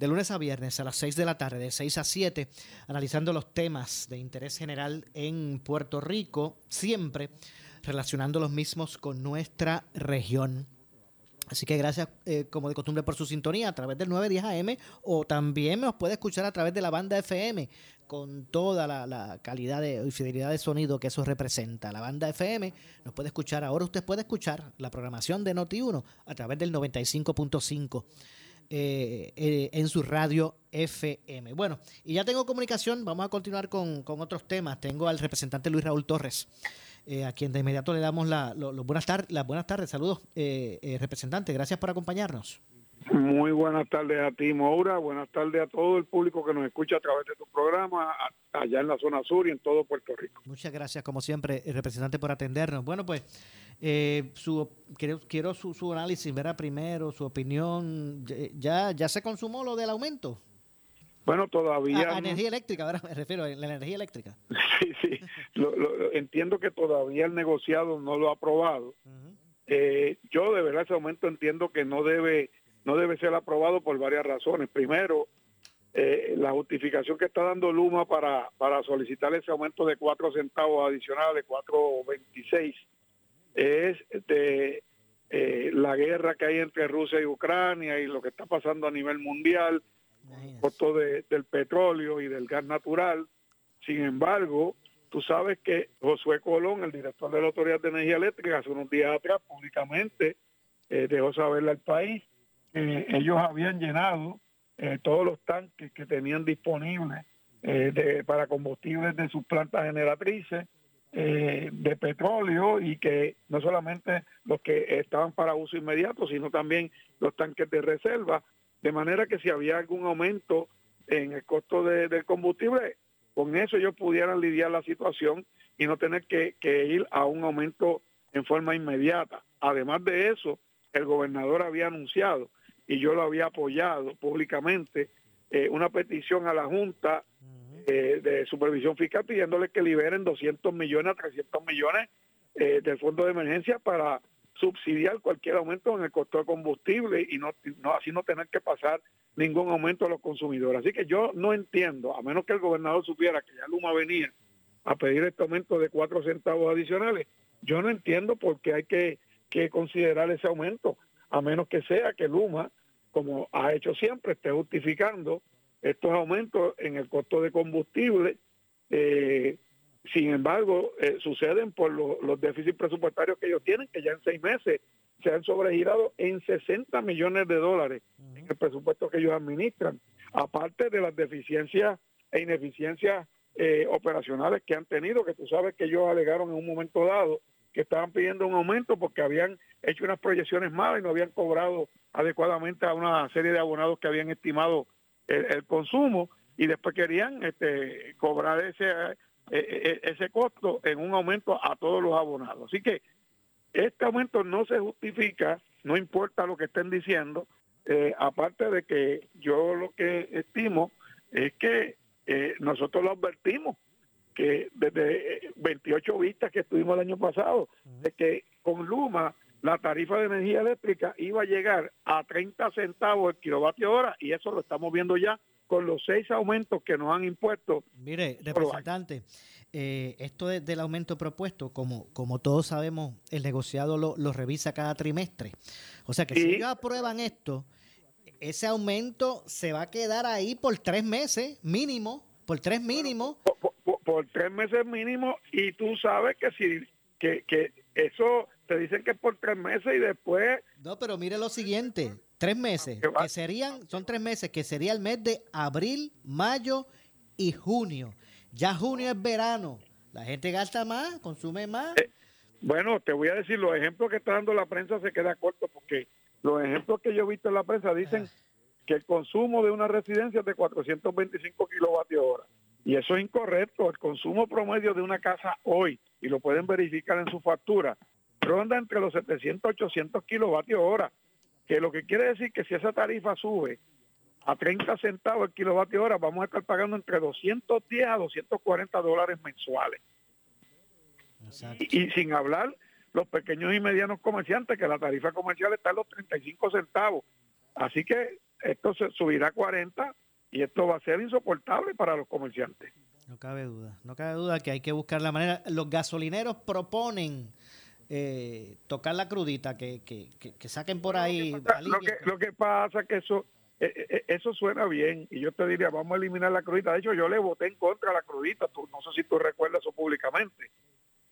de lunes a viernes a las 6 de la tarde, de 6 a 7, analizando los temas de interés general en Puerto Rico, siempre relacionando los mismos con nuestra región. Así que gracias, eh, como de costumbre, por su sintonía a través del 910 AM o también nos puede escuchar a través de la banda FM con toda la, calidad de, y fidelidad de sonido que eso representa. La banda FM nos puede escuchar. Ahora usted puede escuchar la programación de Noti1 a través del 95.5 eh, eh, en su radio FM. Bueno, y ya tengo comunicación, vamos a continuar con, con otros temas. Tengo al representante Luis Raúl Torres, eh, a quien de inmediato le damos la, las buenas tardes. Saludos, representante, gracias por acompañarnos. Muy buenas tardes a ti, Moura. Buenas tardes a todo el público que nos escucha a través de tu programa, allá en la zona sur y en todo Puerto Rico. Muchas gracias, como siempre, eh, representante, por atendernos. Bueno, pues eh, su, quiero, quiero su, su análisis, verá primero, su opinión. ¿Ya, ya se consumó lo del aumento? Bueno, todavía... A, a energía eléctrica, ¿verdad? Me refiero a la energía eléctrica. Sí, sí. Lo- lo- entiendo que todavía el negociado no lo ha aprobado. Eh, yo de verdad ese aumento entiendo que no debe no debe ser aprobado por varias razones. Primero, eh, la justificación que está dando Luma para, para solicitar ese aumento de cuatro centavos adicionales, 4.26, es de eh, la guerra que hay entre Rusia y Ucrania y lo que está pasando a nivel mundial. costo de, del petróleo y del gas natural. Sin embargo, tú sabes que Josué Colón, el director de la Autoridad de Energía Eléctrica, hace unos días atrás públicamente eh, dejó saberle al país que ellos habían llenado eh, todos los tanques que tenían disponibles eh, de, para combustibles de sus plantas generatrices de petróleo y que no solamente los que estaban para uso inmediato, sino también los tanques de reserva, de manera que si había algún aumento en el costo de, del combustible, con eso ellos pudieran lidiar la situación y no tener que, ir a un aumento en forma inmediata. Además de eso, el gobernador había anunciado, y yo lo había apoyado públicamente, eh, una petición a la Junta eh, de Supervisión Fiscal pidiéndole que liberen 200 millones a 300 millones eh, del fondo de emergencia para subsidiar cualquier aumento en el costo de combustible y no, no así no tener que pasar ningún aumento a los consumidores. Así que yo no entiendo, a menos que el gobernador supiera que ya Luma venía a pedir este aumento de cuatro centavos adicionales, yo no entiendo por qué hay que, que considerar ese aumento, a menos que sea que Luma, como ha hecho siempre, esté justificando estos aumentos en el costo de combustible. Eh, sin embargo, eh, suceden por los déficits presupuestarios que ellos tienen, que ya en seis meses se han sobregirado en 60 millones de dólares en el presupuesto que ellos administran, aparte de las deficiencias e ineficiencias eh, operacionales que han tenido, que tú sabes que ellos alegaron en un momento dado que estaban pidiendo un aumento porque habían hecho unas proyecciones malas y no habían cobrado adecuadamente a una serie de abonados que habían estimado el, consumo y después querían este, cobrar ese e, e, e, ese costo en un aumento a todos los abonados. Así que este aumento no se justifica, no importa lo que estén diciendo, eh, aparte de que yo lo que estimo es que eh, nosotros lo advertimos, que desde 28 vistas que estuvimos el año pasado, de que con Luma la tarifa de energía eléctrica iba a llegar a 30 centavos el kilovatio hora y eso lo estamos viendo ya con los seis aumentos que nos han impuesto. Mire, representante, eh, esto del aumento propuesto, como, como todos sabemos, el negociado lo, revisa cada trimestre. O sea que si ellos aprueban esto, ese aumento se va a quedar ahí por tres meses mínimo, por tres mínimo. Por, tres meses mínimo y tú sabes que si que, que eso te dicen que es por tres meses y después... No, pero mire lo siguiente, Tres meses, que serían, son tres meses, que sería el mes de abril, mayo y junio. Ya junio es verano. La gente gasta más, consume más. Eh, bueno, te voy a decir, los ejemplos que está dando la prensa se queda corto porque los ejemplos que yo he visto en la prensa dicen ah. que el consumo de una residencia es de 425 kilovatios hora. Y eso es incorrecto. El consumo promedio de una casa hoy, y lo pueden verificar en su factura, ronda entre los 700 y 800 kilovatios hora que lo que quiere decir que si esa tarifa sube a 30 centavos el kilovatio hora, vamos a estar pagando entre 210 a 240 dólares mensuales. Y, sin hablar los pequeños y medianos comerciantes, que la tarifa comercial está en los 35 centavos. Así que esto se subirá a 40 y esto va a ser insoportable para los comerciantes. No cabe duda, no cabe duda que hay que buscar la manera. Los gasolineros proponen eh, tocar la crudita, que, que, que, saquen por ahí. Lo que, lo que, pasa que eso eh, eh, eso suena bien y yo te diría, vamos a eliminar la crudita. De hecho, yo le voté en contra de la crudita, tú, no sé si tú recuerdas eso públicamente,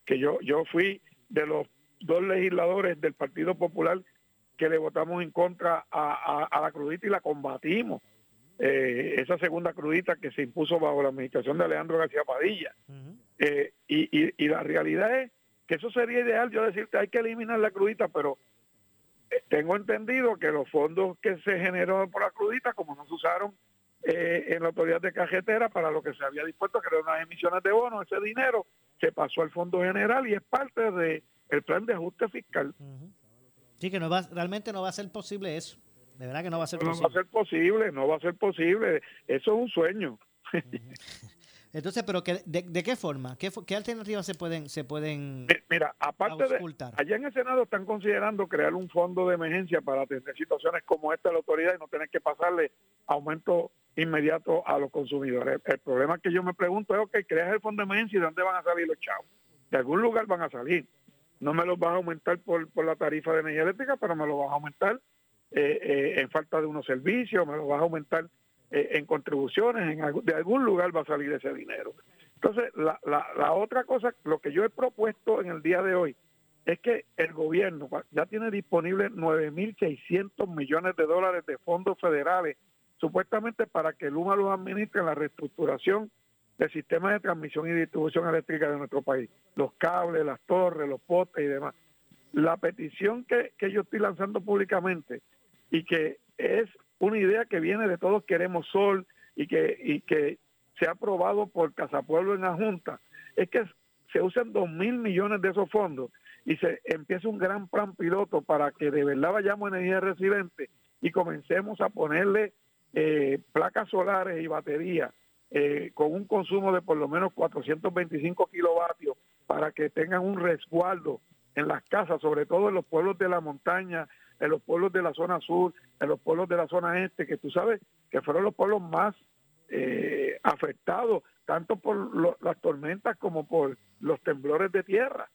que yo, yo fui de los dos legisladores del Partido Popular que le votamos en contra a, a, la crudita y la combatimos. Esa segunda crudita que se impuso bajo la administración de Alejandro García Padilla. y, y, y la realidad es que eso sería ideal, yo decirte, hay que eliminar la crudita, pero eh, tengo entendido que los fondos que se generaron por la crudita, como no se usaron eh, en la autoridad de cajetera para lo que se había dispuesto, que eran unas emisiones de bonos, ese dinero se pasó al Fondo General y es parte del el plan de ajuste fiscal. Sí, que no va, realmente no va a ser posible eso. De verdad que no va a ser posible. No va a ser posible, no va a ser posible. Eso es un sueño. Entonces, pero que, de, qué forma? ¿Qué, ¿Qué, alternativas se pueden se pueden Mira, aparte de allá en el Senado están considerando crear un fondo de emergencia para atender situaciones como esta de la autoridad y no tener que pasarle aumento inmediato a los consumidores. El, problema que yo me pregunto es, ok, creas el fondo de emergencia y de dónde van a salir los chavos. De algún lugar van a salir. No me los vas a aumentar por, por la tarifa de energía eléctrica, pero me lo vas a aumentar en falta de unos servicios, me lo vas a aumentar eh, en contribuciones, en, de algún lugar va a salir ese dinero. Entonces, la, otra cosa, lo que yo he propuesto en el día de hoy, es que el gobierno ya tiene disponible 9.600 millones de dólares de fondos federales, supuestamente para que Luma los administre en la reestructuración del sistema de transmisión y distribución eléctrica de nuestro país, los cables, las torres, los postes y demás. La petición que yo estoy lanzando públicamente y que es una idea que viene de Todos Queremos Sol y que, y que se ha aprobado por Casapueblo en la Junta, es que se usen dos mil millones de esos fondos y se empiece un gran plan piloto para que de verdad vayamos a energía residente y comencemos a ponerle eh, placas solares y baterías eh, con un consumo de por lo menos 425 kilovatios para que tengan un resguardo en las casas, sobre todo en los pueblos de la montaña, en los pueblos de la zona sur, en los pueblos de la zona este, que tú sabes que fueron los pueblos más eh, afectados, tanto por las tormentas como por los temblores de tierra,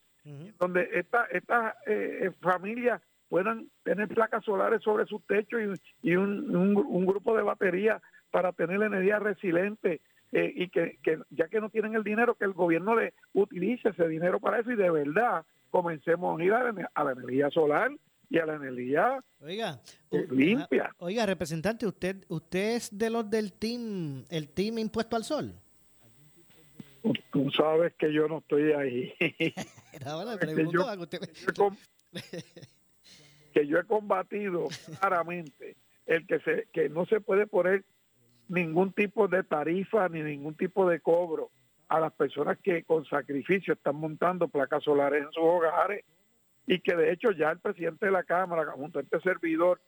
donde estas esta, eh, familias puedan tener placas solares sobre sus techos y, un, grupo de baterías para tener energía resiliente eh, y que, ya que no tienen el dinero, que el gobierno le utilice ese dinero para eso y de verdad comencemos a ir a la energía solar y a la energía oiga, limpia. Oiga, representante, usted usted es de los del team, el team impuesto al sol. Tú sabes que yo no estoy ahí. que, yo, he combatido claramente el que se que no se puede poner ningún tipo de tarifa ni ningún tipo de cobro a las personas que con sacrificio están montando placas solares en sus hogares y que de hecho ya el presidente de la Cámara, junto a este servidor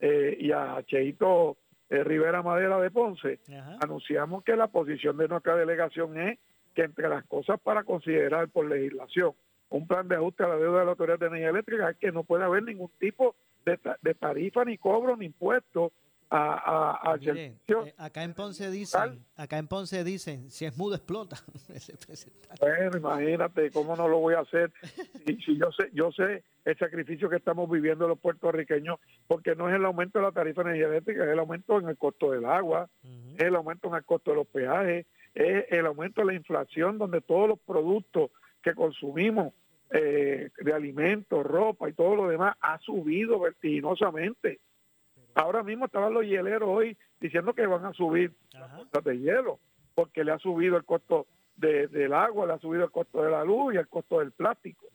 eh, y a Cheito eh, Rivera Madera de Ponce, anunciamos que la posición de nuestra delegación es que entre las cosas para considerar por legislación un plan de ajuste a la deuda de la Autoridad de Energía Eléctrica es que no puede haber ningún tipo de, de tarifa, ni cobro, ni impuesto a, eh, acá en Ponce dicen, acá en Ponce dicen, si es mudo explota. bueno, imagínate cómo no lo voy a hacer. Si, yo sé, yo sé el sacrificio que estamos viviendo los puertorriqueños, porque no es el aumento de la tarifa energética, es el aumento en el costo del agua, es el aumento en el costo de los peajes, es el aumento de la inflación, donde todos los productos que consumimos eh, de alimentos, ropa y todo lo demás ha subido vertiginosamente. Ahora mismo estaban los hieleros hoy diciendo que van a subir las de hielo, porque le ha subido el costo del agua, le ha subido el costo de la luz y el costo del plástico.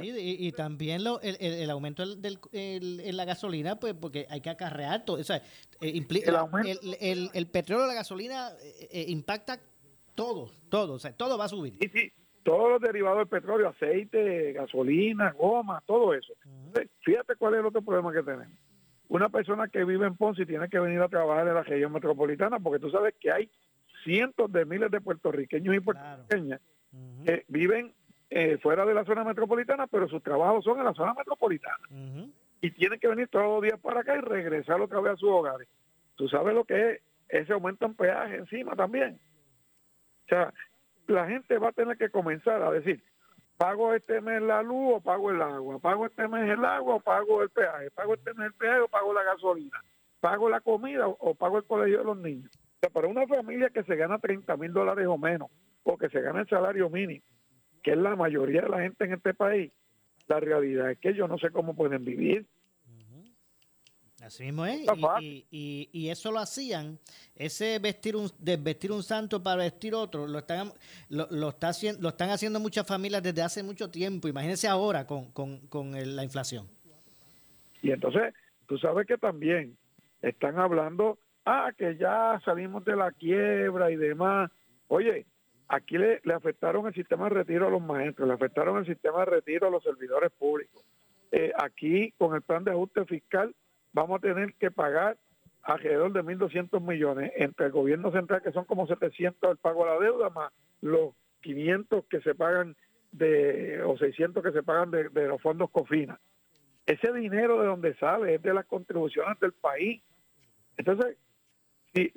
y, también lo, el, el, aumento del, en la gasolina, pues porque hay que acarrear todo. O sea, eh, el, el, petróleo, la gasolina eh, eh, impacta todo, todo, o sea, todo va a subir. Sí, sí, todos los derivados del petróleo, aceite, gasolina, goma, todo eso. Fíjate cuál es el otro problema que tenemos una persona que vive en Ponce tiene que venir a trabajar en la región metropolitana, porque tú sabes que hay cientos de miles de puertorriqueños y puertorriqueñas que viven eh, fuera de la zona metropolitana, pero sus trabajos son en la zona metropolitana. Y tienen que venir todos los días para acá y regresar otra vez a sus hogares. Tú sabes lo que es ese aumento en peaje encima también. O sea, la gente va a tener que comenzar a decir, pago este mes la luz o pago el agua, pago este mes el agua o pago el peaje, pago este mes el peaje o pago la gasolina, pago la comida o, pago el colegio de los niños. O sea, para una familia que se gana 30 mil dólares o menos, o que se gana el salario mínimo, que es la mayoría de la gente en este país, la realidad es que yo no sé cómo pueden vivir. Así mismo es. Y, y, eso lo hacían, ese vestir un, desvestir un santo para vestir otro, lo están, lo, está haciendo, lo están haciendo muchas familias desde hace mucho tiempo. Imagínense ahora con, con, con la inflación. Y entonces, tú sabes que también están hablando, ah, que ya salimos de la quiebra y demás. Oye, aquí le, le afectaron el sistema de retiro a los maestros, le afectaron el sistema de retiro a los servidores públicos. Eh, aquí, con el plan de ajuste fiscal, vamos a tener que pagar alrededor de 1.200 millones entre el gobierno central, que son como 700 el pago a la deuda, más los 500 que se pagan de, o 600 que se pagan de, los fondos COFINA. Ese dinero de donde sale es de las contribuciones del país. Entonces, si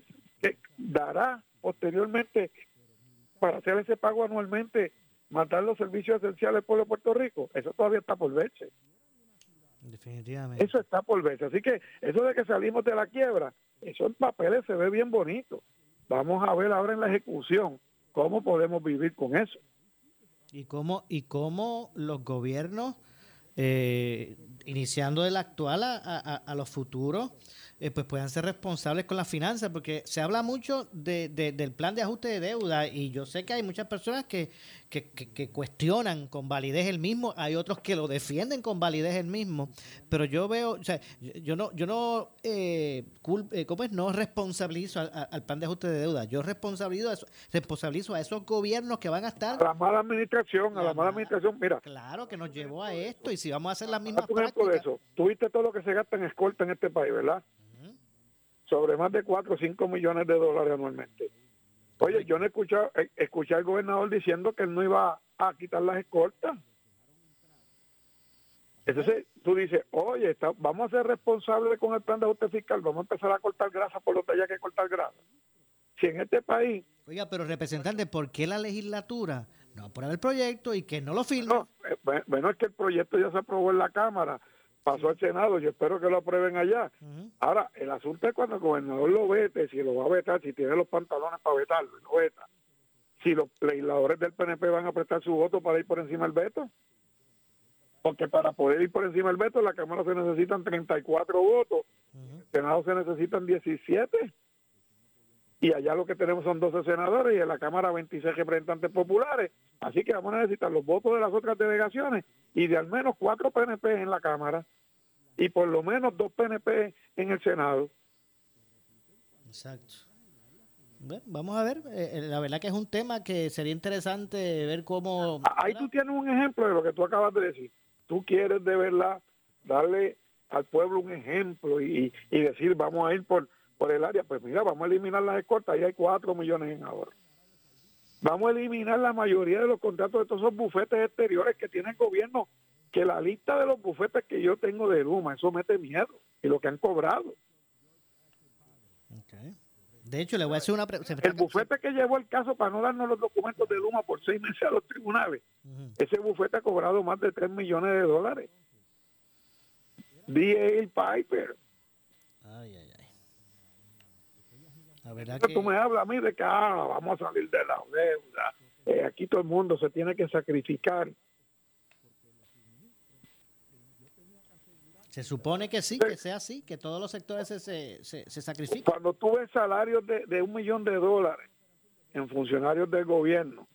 dará posteriormente para hacer ese pago anualmente, matar los servicios esenciales del pueblo de Puerto Rico, eso todavía está por verse. Definitivamente. Eso está por verse. Así que eso de que salimos de la quiebra, eso en papeles se ve bien bonito. Vamos a ver ahora en la ejecución cómo podemos vivir con eso. Y cómo, y cómo los gobiernos, eh, iniciando del actual a, a, a los futuros, eh, pues puedan ser responsables con las finanzas, porque se habla mucho de, del plan de ajuste de deuda y yo sé que hay muchas personas que, que, que, cuestionan con validez el mismo, hay otros que lo defienden con validez el mismo, pero yo veo, o sea, yo no, yo no, eh, eh ¿cómo es? No responsabilizo al plan de ajuste de deuda, yo responsabilizo a, responsabilizo a esos gobiernos que van a estar... A la mala administración, a la mala administración, mira. Claro, que nos llevó a esto y si vamos a hacer las mismas prácticas... de eso, tuviste todo lo que se gasta en escolta en este país, ¿verdad? Sobre más de 4 o 5 millones de dólares anualmente. Oye, yo no escuché, eh, escuché al gobernador diciendo que él no iba a quitar las escoltas. Entonces tú dices, oye, vamos a ser responsables con el plan de ajuste fiscal, vamos a empezar a cortar grasa por donde haya que cortar grasa. Si en este país... Oiga, pero representante, ¿por qué la legislatura no aprueba el proyecto y que no lo firme? No, eh, bueno, es que el proyecto ya se aprobó en la Cámara pasó al Senado, yo espero que lo aprueben allá. Ahora, el asunto es cuando el gobernador lo vete, si lo va a vetar, si tiene los pantalones para vetarlo, lo veta. Si los legisladores del PNP van a prestar su voto para ir por encima del veto. Porque para poder ir por encima del veto, en la Cámara se necesitan 34 votos, en el Senado se necesitan 17. Y allá lo que tenemos son 12 senadores y en la Cámara 26 representantes populares. Así que vamos a necesitar los votos de las otras delegaciones y de al menos cuatro PNP en la Cámara y por lo menos dos PNP en el Senado. Exacto. vamos a ver, eh, eh, la verdad que es un tema que sería interesante ver cómo... Ahí tú tienes un ejemplo de lo que tú acabas de decir. Tú quieres de verdad darle al pueblo un ejemplo y, y decir vamos a ir por, por el área, pues mira, vamos a eliminar las escoltas, ahí hay cuatro millones en ahora. Vamos a eliminar la mayoría de los contratos de todos esos bufetes exteriores que tiene el gobierno, que la lista de los bufetes que yo tengo de Luma, eso mete miedo, y lo que han cobrado. De hecho, le voy a hacer una pregunta. El bufete que llevó el caso para no darnos los documentos de Luma por seis meses a los tribunales, ese bufete ha cobrado más de tres millones de dólares. D.A. Piper. Ay, ay, la verdad que... Tú me hablas a mí de que ah, vamos a salir de la deuda. Eh, aquí todo el mundo se tiene que sacrificar. Se supone que sí, que sea así, que todos los sectores se, se, se, sacrifican. Cuando tú ves salarios de, de, un millón de dólares en funcionarios del gobierno,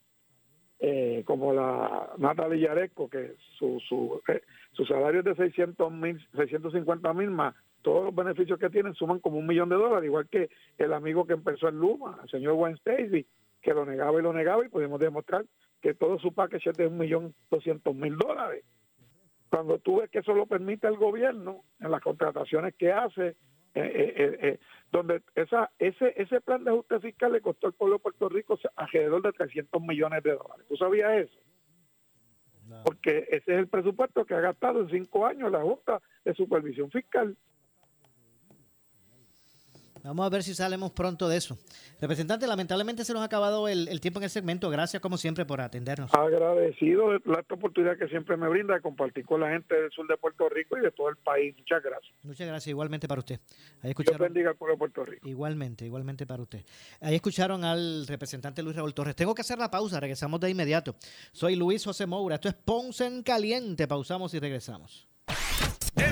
eh, como la Natalia Yaresco, que su, su, eh, su salario es de 600 mil, 650 mil más todos los beneficios que tienen suman como un millón de dólares, igual que el amigo que empezó en Luma, el señor Wayne Stacy, que lo negaba y lo negaba y pudimos demostrar que todo su paquete es de un millón doscientos mil dólares. Cuando tú ves que eso lo permite el gobierno en las contrataciones que hace, eh, eh, eh, donde esa, ese, ese plan de ajuste fiscal le costó al pueblo de Puerto Rico alrededor de 300 millones de dólares. ¿Tú sabías eso? Porque ese es el presupuesto que ha gastado en cinco años la Junta de Supervisión Fiscal. Vamos a ver si salimos pronto de eso. Representante, lamentablemente se nos ha acabado el, tiempo en el segmento. Gracias, como siempre, por atendernos. Agradecido de la oportunidad que siempre me brinda de compartir con la gente del sur de Puerto Rico y de todo el país. Muchas gracias. Muchas gracias, igualmente para usted. Ahí escucharon, Dios bendiga al pueblo de Puerto Rico. Igualmente, igualmente para usted. Ahí escucharon al representante Luis Raúl Torres. Tengo que hacer la pausa, regresamos de inmediato. Soy Luis José Moura. Esto es Ponce en Caliente. Pausamos y regresamos.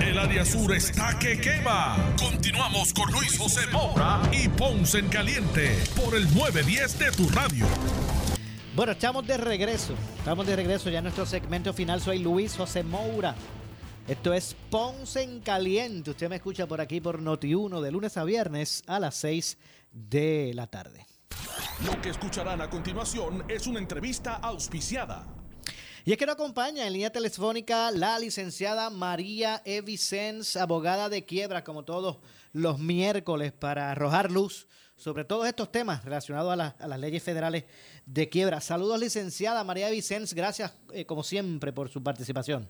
El área sur está que quema. Continuamos con Luis José Moura y Ponce en Caliente por el 910 de tu radio. Bueno, estamos de regreso. Estamos de regreso ya en nuestro segmento final. Soy Luis José Moura. Esto es Ponce en Caliente. Usted me escucha por aquí por Noti1 de lunes a viernes a las 6 de la tarde. Lo que escucharán a continuación es una entrevista auspiciada. Y es que nos acompaña en línea telefónica la licenciada María E. Vicens, abogada de quiebra, como todos los miércoles, para arrojar luz sobre todos estos temas relacionados a, la- a las leyes federales de quiebra. Saludos, licenciada María E. Vicens. Gracias, eh, como siempre, por su participación.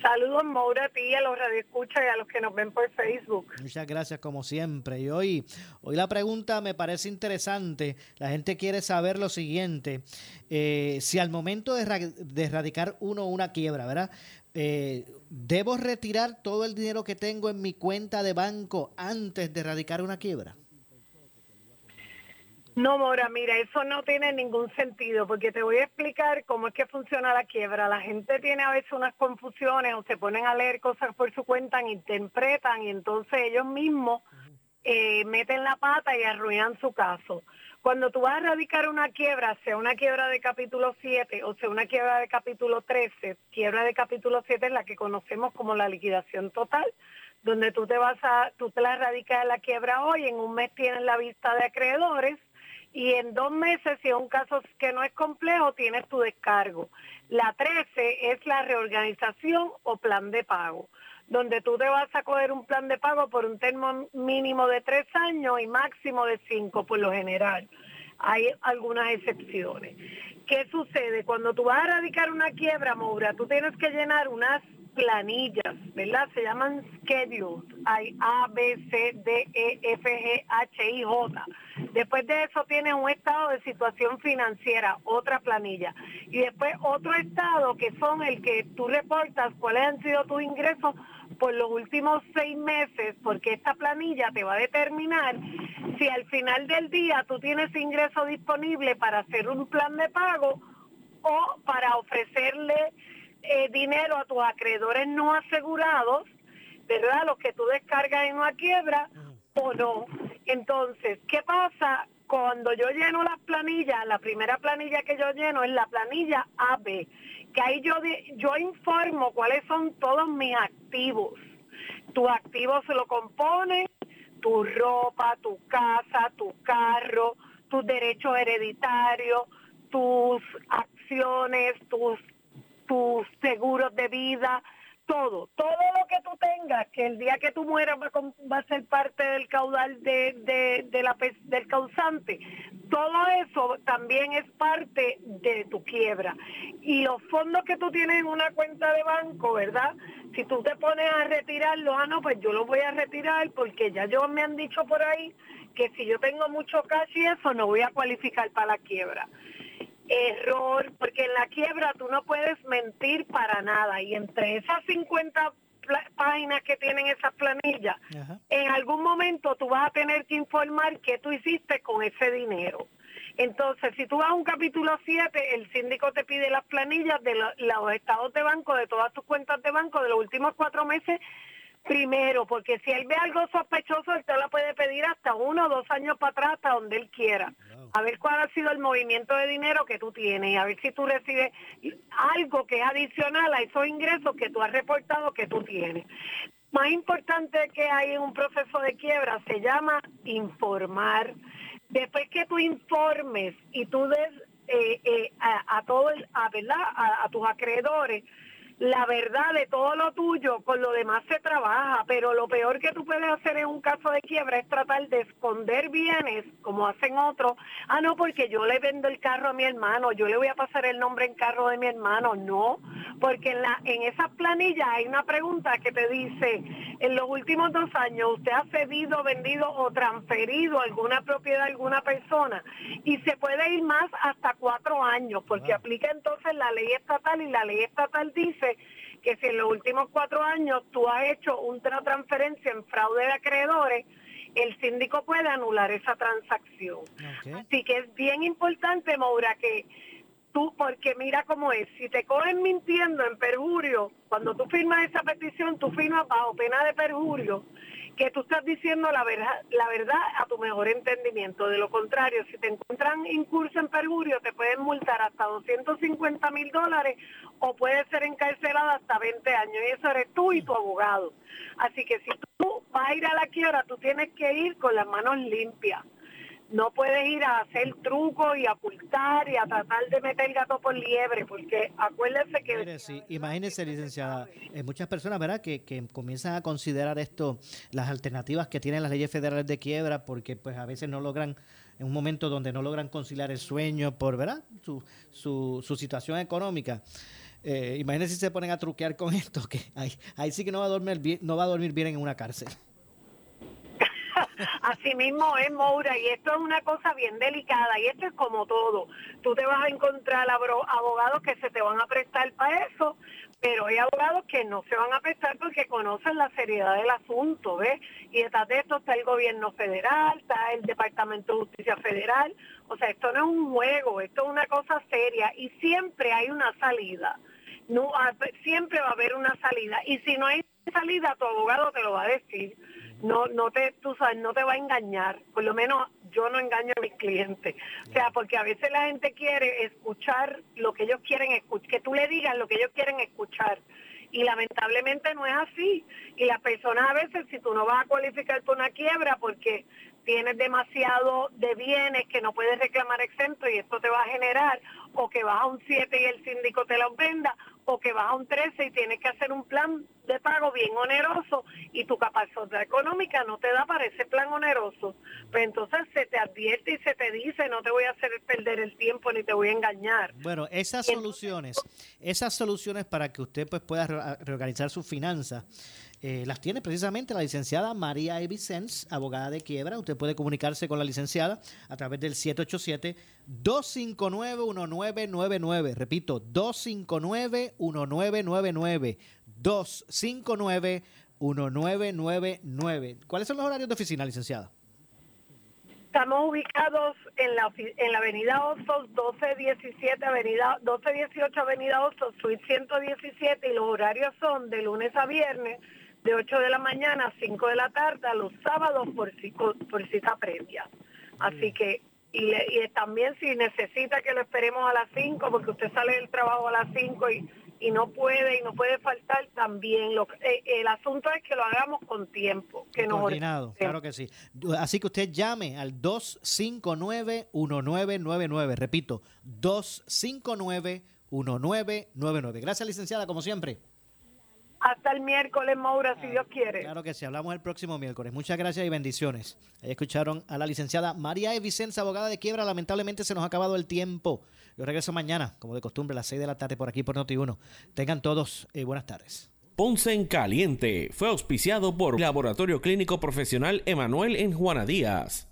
Saludos, Maura, a ti, a los radioescuchas y a los que nos ven por Facebook. Muchas gracias como siempre. Y hoy, hoy la pregunta me parece interesante. La gente quiere saber lo siguiente. Eh, si al momento de erradicar uno una quiebra, ¿verdad? Eh, ¿Debo retirar todo el dinero que tengo en mi cuenta de banco antes de erradicar una quiebra? No, Mora, mira, eso no tiene ningún sentido, porque te voy a explicar cómo es que funciona la quiebra. La gente tiene a veces unas confusiones o se ponen a leer cosas por su cuenta, interpretan y entonces ellos mismos eh, meten la pata y arruinan su caso. Cuando tú vas a erradicar una quiebra, sea una quiebra de capítulo 7 o sea una quiebra de capítulo 13, quiebra de capítulo 7 es la que conocemos como la liquidación total, donde tú te vas a, tú te la erradicas de la quiebra hoy, en un mes tienes la vista de acreedores y en dos meses, si es un caso que no es complejo, tienes tu descargo. La 13 es la reorganización o plan de pago, donde tú te vas a coger un plan de pago por un termo mínimo de tres años y máximo de cinco por lo general. Hay algunas excepciones. ¿Qué sucede? Cuando tú vas a erradicar una quiebra, Moura, tú tienes que llenar unas planillas, ¿verdad? Se llaman schedules. Hay A, B, C, D, E, F, G, H, I, J. Después de eso tienes un estado de situación financiera, otra planilla. Y después otro estado que son el que tú reportas cuáles han sido tus ingresos por los últimos seis meses, porque esta planilla te va a determinar si al final del día tú tienes ingreso disponible para hacer un plan de pago o para ofrecerle eh, dinero a tus acreedores no asegurados, ¿verdad? Los que tú descargas en una quiebra o no. Entonces, ¿qué pasa? Cuando yo lleno las planillas, la primera planilla que yo lleno es la planilla AB, que ahí yo, yo informo cuáles son todos mis activos. Tus activos se lo componen tu ropa, tu casa, tu carro, tus derechos hereditarios, tus acciones, tus, tus seguros de vida, todo, todo lo que tú tengas, que el día que tú mueras va, va a ser parte del caudal de, de- de la, del causante. Todo eso también es parte de tu quiebra. Y los fondos que tú tienes en una cuenta de banco, ¿verdad? Si tú te pones a retirarlo, ah, no, pues yo lo voy a retirar porque ya yo me han dicho por ahí que si yo tengo mucho cash y eso, no voy a cualificar para la quiebra error, porque en la quiebra tú no puedes mentir para nada. Y entre esas 50 pla- páginas que tienen esas planillas, en algún momento tú vas a tener que informar qué tú hiciste con ese dinero. Entonces, si tú vas a un capítulo 7, el síndico te pide las planillas de lo- los estados de banco, de todas tus cuentas de banco de los últimos cuatro meses, primero, porque si él ve algo sospechoso, él te la puede pedir hasta uno o dos años para atrás, hasta donde él quiera. A ver cuál ha sido el movimiento de dinero que tú tienes y a ver si tú recibes algo que es adicional a esos ingresos que tú has reportado que tú tienes. Más importante que hay en un proceso de quiebra se llama informar. Después que tú informes y tú des eh, eh, a, a todo el- a, ¿verdad? A, a tus acreedores la verdad de todo lo tuyo, con lo demás se trabaja, pero lo peor que tú puedes hacer en un caso de quiebra es tratar de esconder bienes, como hacen otros. Ah, no, porque yo le vendo el carro a mi hermano, yo le voy a pasar el nombre en carro de mi hermano. No, porque en, la, en esas planillas hay una pregunta que te dice, en los últimos dos años usted ha cedido, vendido o transferido alguna propiedad a alguna persona y se puede ir más hasta cuatro años, porque aplica entonces la ley estatal y la ley estatal dice que si en los últimos cuatro años tú has hecho una transferencia en fraude de acreedores, el síndico puede anular esa transacción. Así que es bien importante, Maura, que tú, porque mira cómo es, si te cogen mintiendo en perjurio, cuando tú firmas esa petición, tú firmas bajo pena de perjurio, que tú estás diciendo la verdad, la verdad a tu mejor entendimiento. De lo contrario, si te encuentran incurso en perjurio, te pueden multar hasta 250 mil dólares o puedes ser encarcelada hasta 20 años. Y eso eres tú y tu abogado. Así que si tú vas a ir a la quiebra, tú tienes que ir con las manos limpias no puedes ir a hacer trucos y a ocultar y a tratar de meter gato por liebre, porque acuérdense que... Mire, imagínese, licenciada, hay muchas personas, ¿verdad?, que, que comienzan a considerar esto, las alternativas que tienen las leyes federales de quiebra, porque pues a veces no logran, en un momento donde no logran conciliar el sueño por, ¿verdad?, su, su, su situación económica. Eh, imagínense si se ponen a truquear con esto, que ahí, ahí sí que no va a dormir bien, no va a dormir bien en una cárcel. Así mismo es, Moura, y esto es una cosa bien delicada, y esto es como todo. Tú te vas a encontrar abogados que se te van a prestar para eso, pero hay abogados que no se van a prestar porque conocen la seriedad del asunto, ¿ves? Y detrás de esto está el gobierno federal, está el Departamento de Justicia Federal, o sea, esto no es un juego, esto es una cosa seria, y siempre hay una salida. No, siempre va a haber una salida, y si no hay salida, tu abogado te lo va a decir no no te tú sabes no te va a engañar. Por lo menos yo no engaño a mis clientes. O sea porque a veces la gente quiere escuchar lo que ellos quieren escuchar que tú le digas lo que ellos quieren escuchar. Y lamentablemente no es así. Y las personas a veces si tú no vas a cualificar por una quiebra porque tienes demasiado de bienes que no puedes reclamar exento y esto te va a generar o que vas a un 7 y el síndico te lo venda o que vas a un 13 y tienes que hacer un plan de pago bien oneroso y tu capacidad económica no te da para ese plan oneroso. Pues entonces se te advierte y se te dice, no te voy a hacer perder el tiempo ni te voy a engañar. Bueno, esas soluciones, esas soluciones para que usted pues pueda reorganizar su finanza, eh, las tiene precisamente la licenciada María Evicens, abogada de quiebra. Usted puede comunicarse con la licenciada a través del 787-259-1999. Repito, 259-1999. 259-1999. ¿Cuáles son los horarios de oficina, licenciada? Estamos ubicados en la, en la avenida Osos, 1217, avenida 1218 avenida Osos, suite 117 y los horarios son de lunes a viernes de 8 de la mañana a 5 de la tarde, a los sábados por, por cita previa. Así que, y, y también si necesita que lo esperemos a las 5, porque usted sale del trabajo a las 5 y y no puede y no puede faltar también. Lo, eh, el asunto es que lo hagamos con tiempo. Que Coordinado, claro que sí. Así que usted llame al 259-1999. Repito, 259-1999. Gracias, licenciada, como siempre. Hasta el miércoles, Maura, si Dios quiere. Claro que sí, hablamos el próximo miércoles. Muchas gracias y bendiciones. Ahí escucharon a la licenciada María E. Vicenza, abogada de quiebra. Lamentablemente se nos ha acabado el tiempo. Yo regreso mañana, como de costumbre, a las 6 de la tarde por aquí por Noti1. Tengan todos eh, buenas tardes. Ponce en Caliente fue auspiciado por Laboratorio Clínico Profesional Emanuel en Juana Díaz.